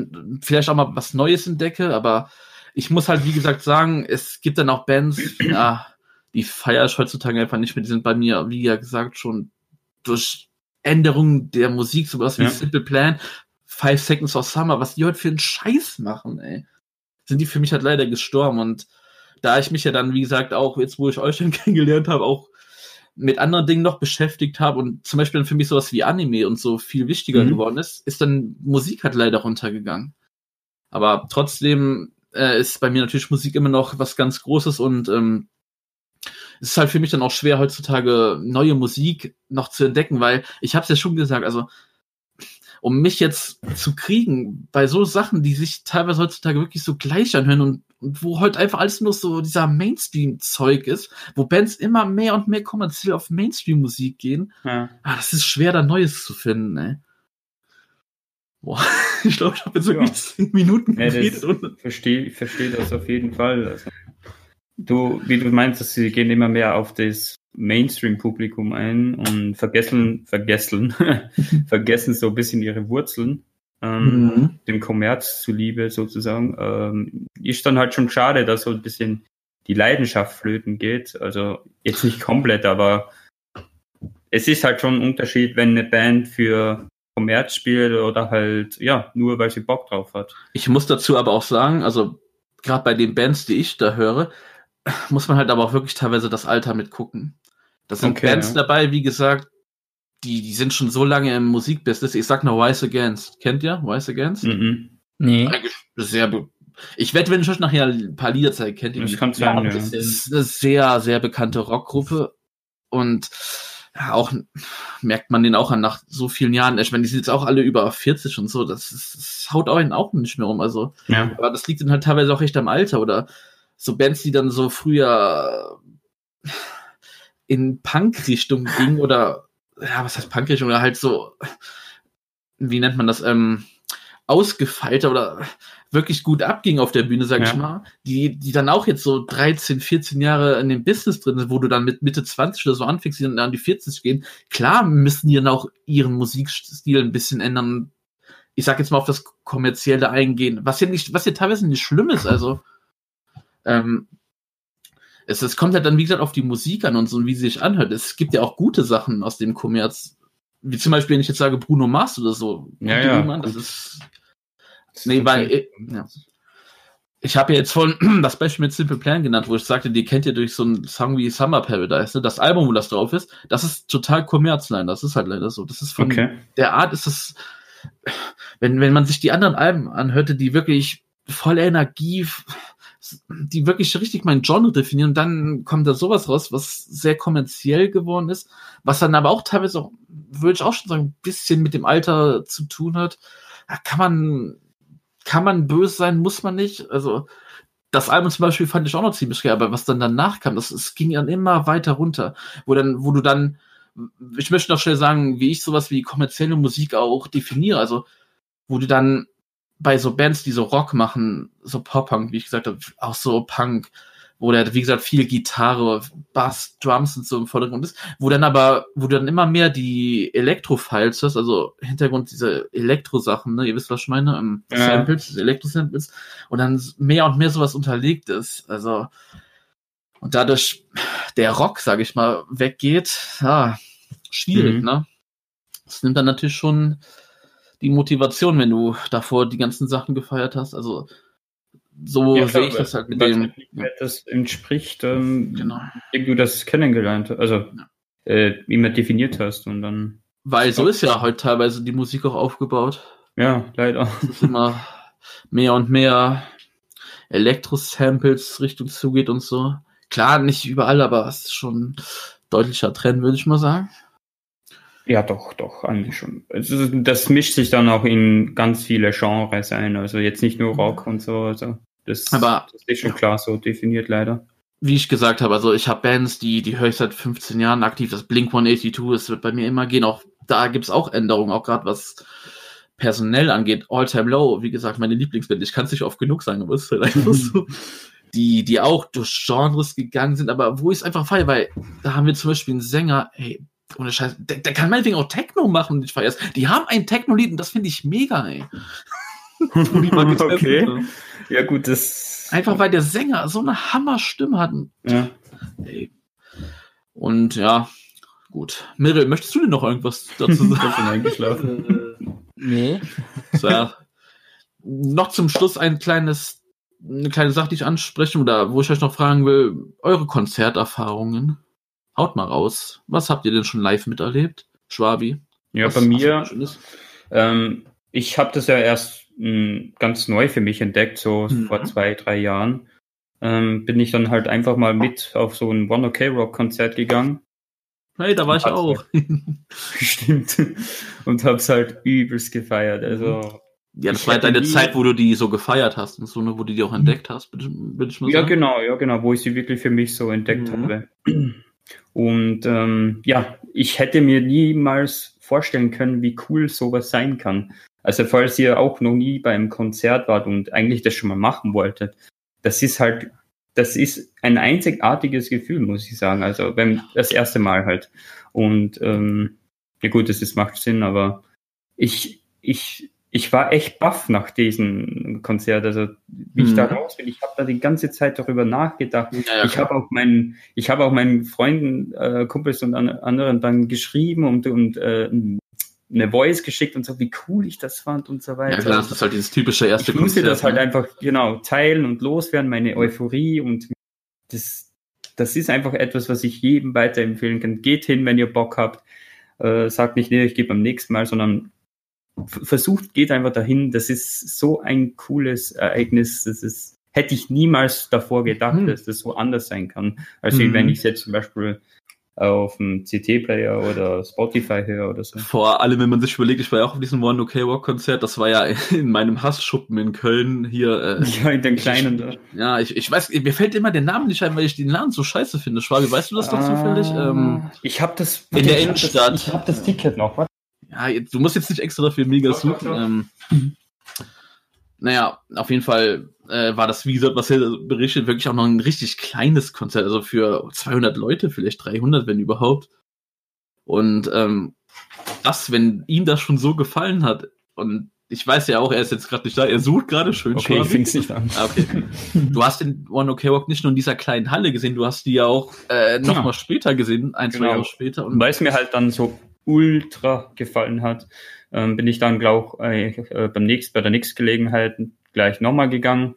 vielleicht auch mal was Neues entdecke, aber ich muss halt, wie gesagt, sagen, es gibt dann auch Bands, ja, die feiere ich heutzutage einfach nicht mehr. Die sind bei mir, wie ja gesagt, schon durch Änderungen der Musik, sowas wie Ja. Simple Plan, Five Seconds of Summer, was die heute für einen Scheiß machen, ey. Sind die für mich halt leider gestorben und da ich mich ja dann, wie gesagt, auch jetzt, wo ich euch dann kennengelernt habe, auch mit anderen Dingen noch beschäftigt habe und zum Beispiel dann für mich sowas wie Anime und so viel wichtiger Mhm. geworden ist, ist dann Musik halt leider runtergegangen. Aber trotzdem äh, ist bei mir natürlich Musik immer noch was ganz Großes und ähm, es ist halt für mich dann auch schwer heutzutage neue Musik noch zu entdecken, weil ich habe es ja schon gesagt, also um mich jetzt zu kriegen bei so Sachen, die sich teilweise heutzutage wirklich so gleich anhören und, und wo heute einfach alles nur so dieser Mainstream-Zeug ist, wo Bands immer mehr und mehr kommerziell auf Mainstream-Musik gehen, Ja. ah, das ist schwer, da Neues zu finden, ey. Boah, ich glaube, ich habe jetzt wirklich Ja. zehn Minuten Ja, geredet. verstehe ich verstehe das auf jeden Fall. Also, du, wie du meinst, dass sie gehen immer mehr auf das Mainstream-Publikum ein und vergessen, vergessen, vergessen so ein bisschen ihre Wurzeln, ähm, Mhm. dem Kommerz zuliebe sozusagen. Ähm, ist dann halt schon schade, dass so ein bisschen die Leidenschaft flöten geht. Also jetzt nicht komplett, aber es ist halt schon ein Unterschied, wenn eine Band für Kommerz spielt oder halt, ja, nur weil sie Bock drauf hat. Ich muss dazu aber auch sagen, also gerade bei den Bands, die ich da höre, muss man halt aber auch wirklich teilweise das Alter mitgucken. Das sind Okay, Bands ja. dabei, wie gesagt, die, die sind schon so lange im Musikbusiness. Ich sag nur Wise Against. Kennt ihr Wise Against? Mhm. Nee. Eigentlich sehr. Be ich wette, wenn ich euch nachher ein paar Lieder zeige, kennt ihr Das die. kann sein, ja. Das ist eine sehr, sehr bekannte Rockgruppe und ja, auch merkt man den auch an nach so vielen Jahren. Ich meine, die sind jetzt auch alle über 40 und so. Das, ist, das haut auch einen auch nicht mehr um. Also, Ja. aber das liegt dann halt teilweise auch echt am Alter oder so Bands, die dann so früher in Punk-Richtung gingen oder ja, was heißt Punk-Richtung oder halt so, wie nennt man das, ähm, ausgefeilter oder wirklich gut abging auf der Bühne, sag Ja. ich mal, die, die dann auch jetzt so 13, 14 Jahre in dem Business drin sind, wo du dann mit Mitte 20 oder so anfängst, die dann an die 40 gehen. Klar müssen die dann auch ihren Musikstil ein bisschen ändern. ich sag jetzt mal auf das kommerzielle eingehen, was ja nicht, was ja teilweise nicht schlimm ist, also ähm, es, es kommt ja dann, wie gesagt, auf die Musik an und so, wie sie sich anhört. Es gibt ja auch gute Sachen aus dem Kommerz. Wie zum Beispiel, wenn ich jetzt sage Bruno Mars oder so. Ja, ja. Mann, das ist. Nee, weil. äh, Ja. Ich habe ja jetzt vorhin das Beispiel mit Simple Plan genannt, wo ich sagte, die kennt ihr durch so einen Song wie Summer Paradise, ne? Das Album, wo das drauf ist, das ist total kommerzlein. Das ist halt leider so. Das ist von Okay. der Art ist es, wenn, wenn man sich die anderen Alben anhörte, die wirklich voll Energie, die wirklich richtig mein Genre definieren, dann kommt da sowas raus, was sehr kommerziell geworden ist, was dann aber auch teilweise auch, würde ich auch schon sagen, ein bisschen mit dem Alter zu tun hat. Da kann man, kann man böse sein, muss man nicht. Also, das Album zum Beispiel fand ich auch noch ziemlich geil, aber was dann danach kam, das, es ging dann immer weiter runter, wo dann, wo du dann, ich möchte noch schnell sagen, wie ich sowas wie kommerzielle Musik auch definiere, also, wo du dann bei so Bands, die so Rock machen, so Pop-Punk, wie ich gesagt habe, auch so Punk, wo der, wie gesagt, viel Gitarre, Bass, Drums und so im Vordergrund ist, wo dann aber, wo du dann immer mehr die Elektro-Files hast, also Hintergrund diese Elektro-Sachen, ne, ihr wisst, was ich meine, ähm, Ja. Samples, Elektro-Samples, und dann mehr und mehr sowas unterlegt ist, also, und dadurch der Rock, sag ich mal, weggeht, ja, schwierig, Mhm. ne? Das nimmt dann natürlich schon die Motivation, wenn du davor die ganzen Sachen gefeiert hast. Also so Ja, sehe ich das halt mit dem. Das entspricht, ähm, Genau. wie du das kennengelernt hast, also äh, immer definiert hast und dann, Weil so ist ja heute teilweise die Musik auch aufgebaut. ja, leider. Es ist immer mehr und mehr Elektro-Samples Richtung zugeht und so. Klar, nicht überall, aber es ist schon ein deutlicher Trend, würde ich mal sagen. Ja, doch, doch, eigentlich schon. Also, das mischt sich dann auch in ganz viele Genres ein, also jetzt nicht nur Rock und so, also das, Aber- das ist schon klar so definiert, leider. wie ich gesagt habe, also ich habe Bands, die, die höre ich seit 15 Jahren aktiv. Das Blink 182, es wird bei mir immer gehen. Auch da gibt's auch Änderungen, auch gerade was personell angeht. All Time Low, wie gesagt, meine Lieblingsband. Ich kann es nicht oft genug sagen, aber es ist halt einfach so. Die, die auch durch Genres gegangen sind, aber wo ich es einfach feiere, weil da haben wir zum Beispiel einen Sänger, ey, ohne Scheiß, der, der kann meinetwegen auch Techno machen ich feier's. Die haben ein Techno-Lied und das finde ich mega, ey. Okay. Ja, gut, das. Einfach weil der Sänger so eine Hammerstimme hat. Ja. Ey. Und ja, gut. Mirre, möchtest du denn noch irgendwas dazu Ich sagen? bin eingeschlafen. Äh, nee. so, ja. Noch zum Schluss ein kleines, eine kleine Sache, die ich ansprechen oder wo ich euch noch fragen will, eure Konzerterfahrungen. Haut mal raus. Was habt ihr denn schon live miterlebt? Schwabi? Ja, Was bei mir, ähm, ich habe das ja erst mh, ganz neu für mich entdeckt, so Mhm. vor zwei, drei Jahren. Ähm, bin ich dann halt einfach mal mit auf so ein One OK Rock Konzert gegangen. Hey, da war ich auch. Stimmt. Und hab's halt übelst gefeiert. Also, ja, das war ja deine nie- Zeit, wo du die so gefeiert hast und so, ne, wo du die auch entdeckt hast, würde würd ich mal ja, sagen. genau, ja, genau, wo ich sie wirklich für mich so entdeckt Mhm. habe. Und ähm, ja, ich hätte mir niemals vorstellen können, wie cool sowas sein kann. Also falls ihr auch noch nie beim Konzert wart und eigentlich das schon mal machen wolltet, das ist halt, das ist ein einzigartiges Gefühl, muss ich sagen. Also beim das erste Mal halt. Und ähm, ja gut, das ist, macht Sinn, aber ich, ich, ich war echt baff nach diesem Konzert. Also wie ich da Mhm. raus bin, ich habe da die ganze Zeit darüber nachgedacht. Ja, ich habe auch meinen, ich habe auch meinen Freunden, äh, Kumpels und an, anderen dann geschrieben und, und äh, eine Voice geschickt und so, wie cool ich das fand und so weiter. ja, klar, das ist halt dieses typische erste ich musste das halt ne? einfach genau teilen und loswerden, meine Euphorie und das, das ist einfach etwas, was ich jedem weiterempfehlen kann. Geht hin, wenn ihr Bock habt. Äh, sagt nicht, nee, ich gehe beim nächsten Mal, sondern versucht, geht einfach dahin. Das ist so ein cooles Ereignis. Das ist, hätte ich niemals davor gedacht, Hm. dass das so anders sein kann, als wie Mhm. wenn ich jetzt zum Beispiel auf dem CT-Player oder Spotify höre oder so. Vor allem, wenn man sich überlegt, ich war ja auch auf diesem One OK Rock Konzert, das war ja in meinem Hassschuppen in Köln hier. Äh, Ja, in den kleinen da. ja, ich, ich weiß, mir fällt immer der Name nicht ein, weil ich den Namen so scheiße finde. Schwabi, weißt du das doch zufällig? Ähm, ich habe das in der ich hab das- Innenstadt. Ich habe das Ticket noch. Was? Ja, jetzt, du musst jetzt nicht extra dafür mega Doch, doch, suchen. doch. Ähm, naja, auf jeden Fall äh, war das, wie gesagt, was er berichtet, wirklich auch noch ein richtig kleines Konzert, also für 200 Leute, vielleicht 300, wenn überhaupt. Und ähm, das, wenn ihm das schon so gefallen hat und ich weiß ja auch, er ist jetzt gerade nicht da. Er sucht gerade schön Okay, ich Schwabi. fing's nicht an. Ah, okay. Du hast den One OK Walk nicht nur in dieser kleinen Halle gesehen, du hast die ja auch äh, noch Genau. mal später gesehen, ein, zwei Genau. Jahre später. Und weil es mir halt dann so ultra gefallen hat, ähm, bin ich dann, glaube ich, äh, beim nächsten, bei der nächsten Gelegenheit gleich nochmal gegangen.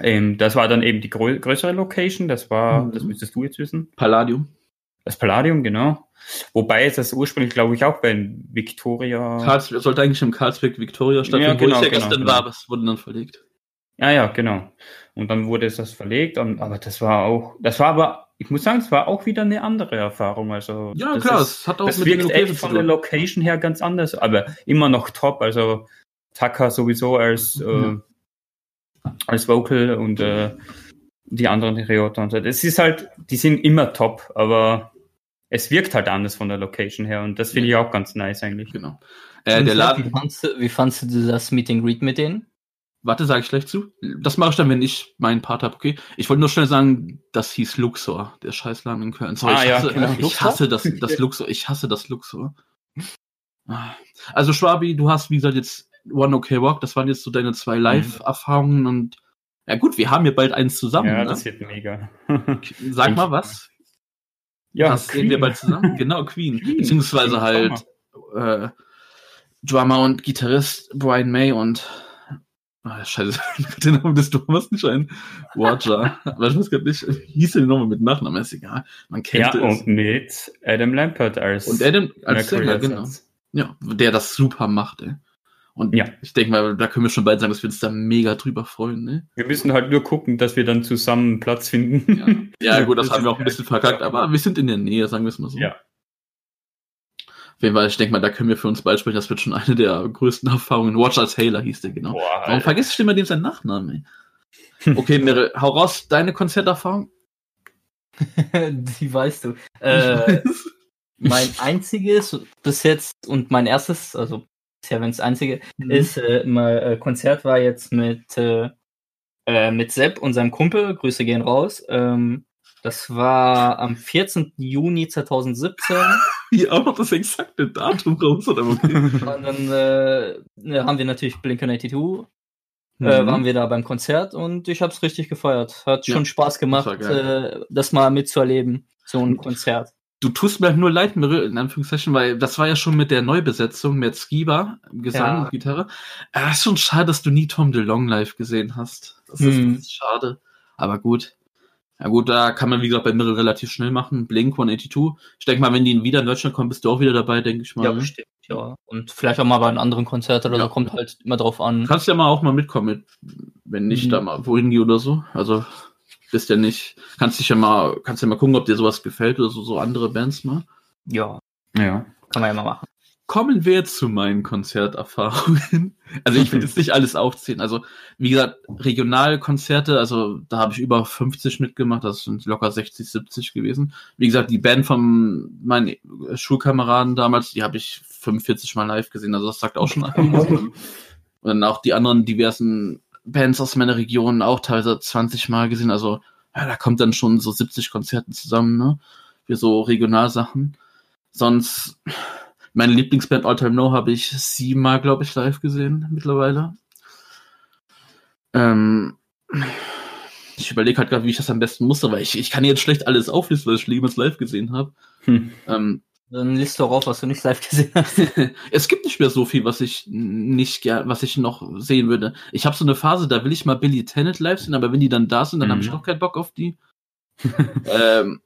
Ähm, das war dann eben die grö größere Location, das war, Mhm. das müsstest du jetzt wissen. Palladium. Das Palladium, genau. Wobei es das ursprünglich, glaube ich, auch bei Victoria. Karls, sollte eigentlich im Karlsberg Victoria stattfinden, Ja, genau, wo ich ja genau, gestern genau. war, aber es wurde dann verlegt. Ja, ja, genau. Und dann wurde es das verlegt, und, aber das war auch, das war aber, ich muss sagen, es war auch wieder eine andere Erfahrung. Also Ja, das klar, ist, es hat auch das mit wirkt echt von der. Location her ganz anders, aber immer noch top. Also Taka sowieso als, äh, Ja. als Vocal und äh, die anderen Ryota und so. Es ist halt, die sind immer top, aber es wirkt halt anders von der Location her und das finde ich auch ganz nice eigentlich. Genau. Äh, der Laden, Wie fandst, du, wie fandst du das Meet and Greet mit denen? Warte, sage ich gleich zu. Das mache ich dann, wenn ich meinen Part habe, okay? Ich wollte nur schnell sagen, das hieß Luxor, der Scheißladen in Köln. Sorry, Ah, ich ja, hasse, genau. ich hasse das, das Luxor, ich hasse das Luxor. Also Schwabi, du hast, wie gesagt, jetzt One OK Walk, das waren jetzt so deine zwei Live-Erfahrungen und ja gut, wir haben hier bald eins zusammen. Ja, ne? das wird mega. Sag mal was. ja, das sehen wir bald zusammen. Genau, Queen. Queen. Beziehungsweise Queen halt äh, Drummer und Gitarrist Brian May und ah, scheiße, mir fällt der Name des Drummers nicht ein. Roger. Aber ich weiß gar nicht, hieß der nochmal mit Nachnamen? Ist egal. Man kennt Ja, es. und mit Adam Lampert als Und Adam als Sänger, genau. Ja, der das super macht, ey. Und Ja. ich denke mal, da können wir schon bald sagen, dass wir uns da mega drüber freuen, ne? Wir müssen halt nur gucken, dass wir dann zusammen Platz finden. Ja, gut, das, haben wir auch ein bisschen verkackt, aber wir sind in der Nähe, sagen wir es mal so. Ja. Auf jeden Fall, ich denke mal, da können wir für uns bald sprechen. Das wird schon eine der größten Erfahrungen. Watch als Taylor hieß der, genau. Boah, Warum vergisst du immer dem seinen Nachnamen, ey? Okay, Meryl, hau raus, deine Konzerterfahrung. Die weißt du. Äh, mein einziges bis jetzt und mein erstes, also bisher wenn es einzige, Mhm. ist äh, mal äh, Konzert war jetzt mit äh, äh, mit Sepp und seinem Kumpel. Grüße gehen raus. Ähm, das war am 14. Juni 2017. Hier auch noch das exakte Datum raus, oder okay? Und dann äh, ne, haben wir natürlich Blink-182 Mhm. äh, waren wir da beim Konzert und ich habe es richtig gefeiert. Hat Ja, schon Spaß gemacht, das äh, das mal mitzuerleben, so ein Konzert. Du tust mir halt nur leid, Meryl, in Anführungszeichen, weil das war ja schon mit der Neubesetzung mit Skiba, Gesang Ja. und Gitarre. Äh, ist schon schade, dass du nie Tom DeLong live gesehen hast. Das ist, Hm. das ist schade. Aber gut. Ja gut, da kann man, wie gesagt, bei Meryl relativ schnell machen. Blink 182. Ich denke mal, wenn die wieder in Deutschland kommen, bist du auch wieder dabei, denke ich mal. Ja, ne? bestimmt, ja. Und vielleicht auch mal bei einem anderen Konzert oder Ja. so, kommt halt immer drauf an. Du kannst ja mal auch mal mitkommen, mit, wenn nicht Mhm. da mal wohin gehe oder so. Also bist ja nicht, kannst dich ja mal, kannst ja mal gucken, ob dir sowas gefällt oder so, so andere Bands mal. Ja, Ja. kann man ja mal machen. Kommen wir zu meinen Konzerterfahrungen. Also ich will jetzt nicht alles aufzählen. Also wie gesagt, Regionalkonzerte, also da habe ich über 50 mitgemacht, das sind locker 60, 70 gewesen. Wie gesagt, die Band von meinen Schulkameraden damals, die habe ich 45 Mal live gesehen, also das sagt auch schon einiges. Und dann auch die anderen diversen Bands aus meiner Region auch teilweise 20 Mal gesehen, also ja, da kommt dann schon so 70 Konzerte zusammen, ne? Für so Regionalsachen. Sonst meine Lieblingsband All Time No habe ich siebenmal, glaube ich, live gesehen mittlerweile. Ähm, ich überlege halt gerade, wie ich das am besten musste, weil ich, ich kann jetzt schlecht alles auflisten, weil ich Schlimmes live gesehen habe. Hm. Ähm, Dann liest doch auf, was du nicht live gesehen hast. es gibt nicht mehr so viel, was ich nicht gern, was ich noch sehen würde. Ich habe so eine Phase, da will ich mal Billy Tennant live sehen, aber wenn die dann da sind, dann Mhm. habe ich noch keinen Bock auf die. ähm,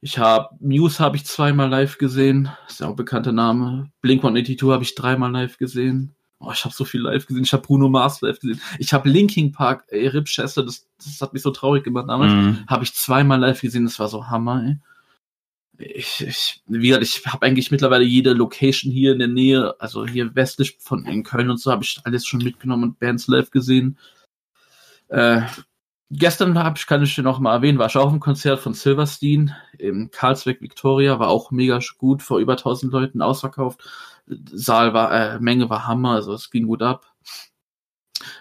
ich habe Muse habe ich zweimal live gesehen, ist ja auch ein bekannter Name. Blink 182 habe ich dreimal live gesehen. Oh, ich habe so viel live gesehen. Ich habe Bruno Mars live gesehen. Ich habe Linkin Park, ey, Rip Chester, das, das hat mich so traurig gemacht damals. Mhm. Habe ich zweimal live gesehen, das war so Hammer, ey. Ich, ich, wie gesagt, ich habe eigentlich mittlerweile jede Location hier in der Nähe, also hier westlich von in Köln und so, habe ich alles schon mitgenommen und Bands live gesehen. Äh, gestern habe ich, kann ich dir noch mal erwähnen, war ich auch im Konzert von Silverstein im Karlsberg Victoria, war auch mega gut, vor über 1000 Leuten ausverkauft. Saal war, äh, Menge war Hammer, also es ging gut ab.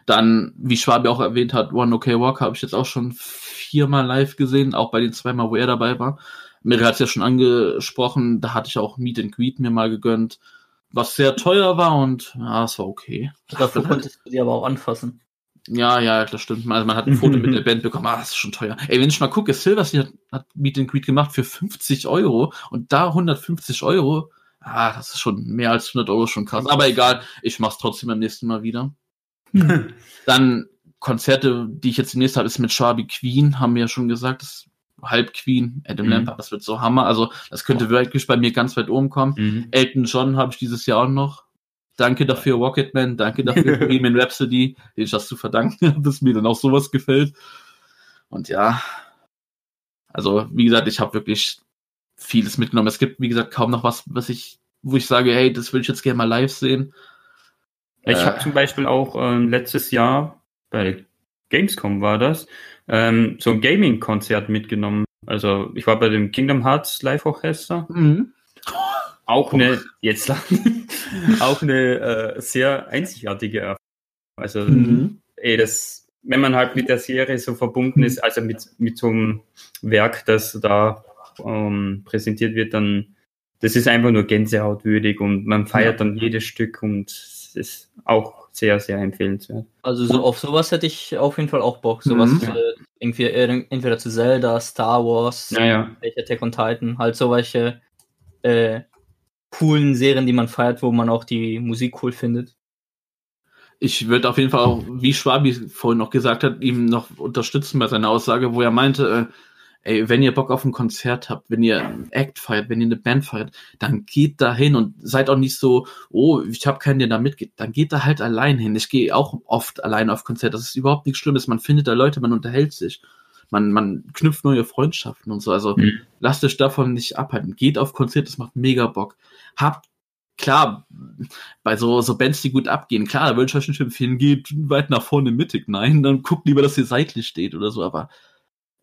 Dann, wie Schwabi auch erwähnt hat, One OK Walk habe ich jetzt auch schon viermal live gesehen, auch bei den zweimal, wo er dabei war. Mary hat es ja schon angesprochen, da hatte ich auch Meet and Greet mir mal gegönnt. was sehr teuer war und ja, es war okay. Dafür konntest du die aber auch anfassen. Ja, ja, das stimmt. Also man hat ein Foto mit der Band bekommen. Ah, das ist schon teuer. Ey, wenn ich mal gucke, Silversy hat, hat Meet and Greet gemacht für 50 Euro und da 150 Euro. Ah, das ist schon mehr als 100 Euro schon krass. Aber egal, ich mach's trotzdem beim nächsten Mal wieder. Dann Konzerte, die ich jetzt demnächst habe, ist mit Sharby Queen, haben wir ja schon gesagt. Das ist halb Queen, Adam Mhm. Lampert, das wird so Hammer. Also, das könnte wirklich bei mir ganz weit oben kommen. Mhm. Elton John habe ich dieses Jahr auch noch. Danke dafür, Rocketman. Danke dafür, Bohemian Rhapsody, den ich das zu verdanken habe, dass mir dann auch sowas gefällt. Und ja, also wie gesagt, ich habe wirklich vieles mitgenommen. Es gibt, wie gesagt, kaum noch was, was ich, wo ich sage, hey, das will ich jetzt gerne mal live sehen. Ich Äh. habe zum Beispiel auch ähm, letztes Jahr bei Gamescom war das ähm, so ein Gaming-Konzert mitgenommen. Also ich war bei dem Kingdom Hearts Live Orchester. Mhm. Auch eine jetzt auch eine äh, sehr einzigartige Erfahrung. Also Mhm. ey, das, wenn man halt mit der Serie so verbunden ist, also mit mit so einem Werk, das da ähm, präsentiert wird, dann das ist einfach nur gänsehautwürdig und man feiert dann jedes Stück und es ist auch sehr, sehr empfehlenswert. Also so auf sowas hätte ich auf jeden Fall auch Bock. Sowas Mhm. äh, irgendwie entweder zu Zelda, Star Wars, Naja, welche Attack on Titan, halt so welche äh, coolen Serien, die man feiert, wo man auch die Musik cool findet. Ich würde auf jeden Fall auch, wie Schwabi vorhin noch gesagt hat, ihm noch unterstützen bei seiner Aussage, wo er meinte, äh, ey, wenn ihr Bock auf ein Konzert habt, wenn ihr einen Act feiert, wenn ihr eine Band feiert, dann geht da hin und seid auch nicht so, oh, ich habe keinen, der da mitgeht. Dann geht da halt allein hin. Ich gehe auch oft allein auf Konzerte. Das ist überhaupt nichts Schlimmes. Man findet da Leute, man unterhält sich. Man, man knüpft neue Freundschaften und so. Also Mhm. lasst euch davon nicht abhalten. Geht auf Konzerte, das macht mega Bock. Habt klar, bei so, so Bands, die gut abgehen, klar, da würde ich euch nicht empfehlen, geht weit nach vorne mittig. Nein, dann guckt lieber, dass ihr seitlich steht oder so, aber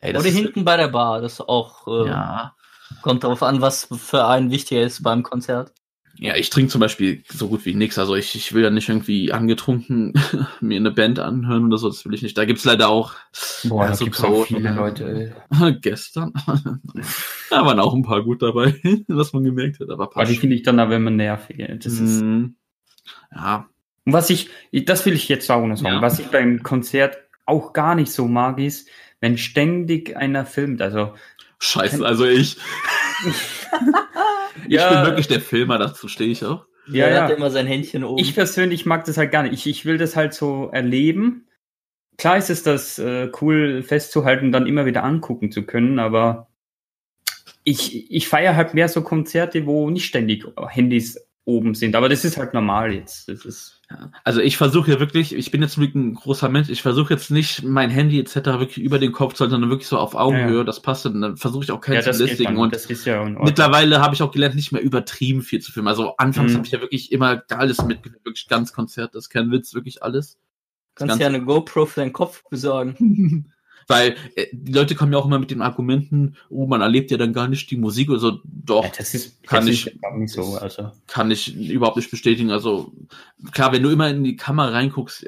ey, Oder ist, hinten bei der Bar, das auch äh, ja. kommt darauf an, was für einen wichtiger ist beim Konzert. Ja, ich trinke zum Beispiel so gut wie nix. Also ich, ich will ja nicht irgendwie angetrunken mir eine Band anhören oder so, das will ich nicht. Da gibt's leider auch boah, Ja, so gibt's auch viele ja. Leute. gestern. da waren auch ein paar gut dabei, was man gemerkt hat, aber Aber die finde ich dann aber immer nervig. Das ist, Mhm. Ja, und was ich, das will ich jetzt auch noch sagen, Ja. was ich beim Konzert auch gar nicht so mag, ist, wenn ständig einer filmt. Also, scheiße, also ich. ich Ja. bin wirklich der Filmer, dazu stehe ich auch. Ja, er ja. hat immer sein Händchen oben. ich persönlich mag das halt gar nicht. Ich, ich will das halt so erleben. Klar ist es das äh, cool festzuhalten, dann immer wieder angucken zu können, aber ich, ich feiere halt mehr so Konzerte, wo nicht ständig Handys oben sind. Aber das ist halt normal jetzt. Das ist, Ja. Also ich versuche ja wirklich, ich bin jetzt wirklich ein großer Mensch, ich versuche jetzt nicht mein Handy etc. wirklich über den Kopf zu halten, sondern wirklich so auf Augenhöhe, Ja, ja. das passt und dann versuche ich auch keinen ja, zu dann. und das ist ja in Ordnung. mittlerweile habe ich auch gelernt, nicht mehr übertrieben viel zu filmen. Also anfangs Mhm. habe ich ja wirklich immer alles mitgefilmt, wirklich ganz Konzert, das ist kein Witz, wirklich alles. kannst ja eine GoPro für deinen Kopf besorgen. Weil äh, die Leute kommen ja auch immer mit den Argumenten, oh, man erlebt ja dann gar nicht die Musik oder so. Doch, ja, das ist, kann das ich- ist so. Also. kann ich überhaupt nicht bestätigen. Also klar, wenn du immer in die Kamera reinguckst,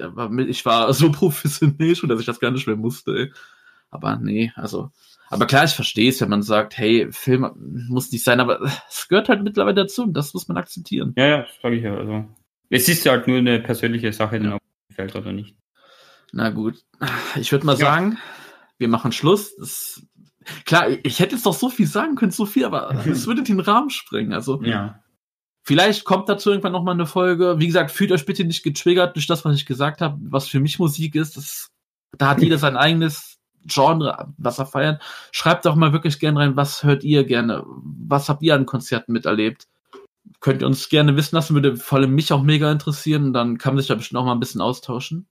ich war so professionell schon, dass ich das gar nicht mehr musste. Ey. Aber nee, also. Aber klar, ich verstehe es, wenn man sagt, hey, Film muss nicht sein, aber es gehört halt mittlerweile dazu und das muss man akzeptieren. Ja, ja, das sage ich ja. Also. Es ist ja halt nur eine persönliche Sache, Ja. es gefällt oder nicht. Na gut, ich würde mal Ja. sagen, wir machen Schluss. Das, klar, ich hätte jetzt doch so viel sagen können, so viel, aber es würde den Rahmen sprengen. Also Ja. Vielleicht kommt dazu irgendwann noch mal eine Folge. Wie gesagt, fühlt euch bitte nicht getriggert durch das, was ich gesagt habe, was für mich Musik ist. Das, da hat jeder sein eigenes Genre, was er feiert. Schreibt doch mal wirklich gerne rein, was hört ihr gerne? Was habt ihr an Konzerten miterlebt? Könnt ihr uns gerne wissen lassen, würde vor allem mich auch mega interessieren. Dann kann man sich da bestimmt auch mal ein bisschen austauschen.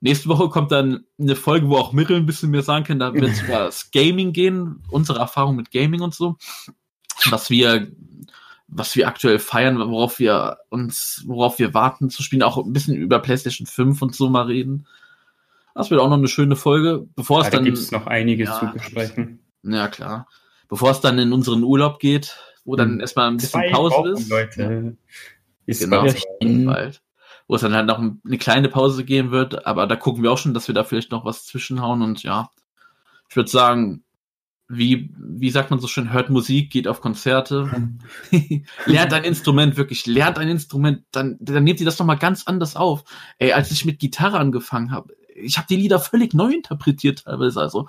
Nächste Woche kommt dann eine Folge, wo auch Mittel ein bisschen mehr sagen können. Da wird es über das Gaming gehen, unsere Erfahrung mit Gaming und so. Was wir was wir aktuell feiern, worauf wir uns, worauf wir warten zu spielen, auch ein bisschen über PlayStation 5 und so mal reden. Das wird auch noch eine schöne Folge, bevor es Ja, da dann, gibt es noch einiges Ja, zu besprechen. ja klar, bevor es dann in unseren Urlaub geht, wo dann Hm. erstmal ein bisschen Zwei Pause Wochen, ist. Leute. Ist Genau. bald. Wo es dann halt noch ein- eine kleine Pause geben wird, aber da gucken wir auch schon, dass wir da vielleicht noch was zwischenhauen und ja, ich würde sagen, wie, wie sagt man so schön, hört Musik, geht auf Konzerte, lernt ein Instrument, wirklich, lernt ein Instrument, dann, dann nehmt ihr das nochmal ganz anders auf. Ey, als ich mit Gitarre angefangen habe, ich habe die Lieder völlig neu interpretiert teilweise, also,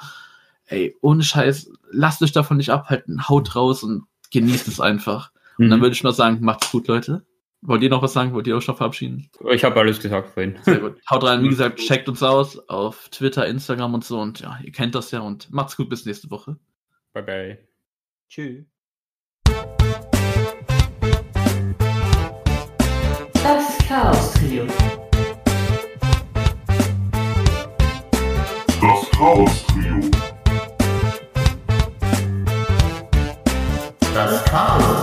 ey, ohne Scheiß, lasst euch davon nicht abhalten, haut raus und genießt es einfach. Und dann Mhm. würde ich noch sagen, macht's gut, Leute. Wollt ihr noch was sagen? Wollt ihr euch noch verabschieden? Ich habe alles gesagt vorhin. Sehr gut. Haut rein, wie gesagt, checkt uns aus auf Twitter, Instagram und so und ja, ihr kennt das ja und macht's gut bis nächste Woche. Bye bye. Tschüss. Das Chaos Trio. Das Chaos Trio. Das Chaos Trio.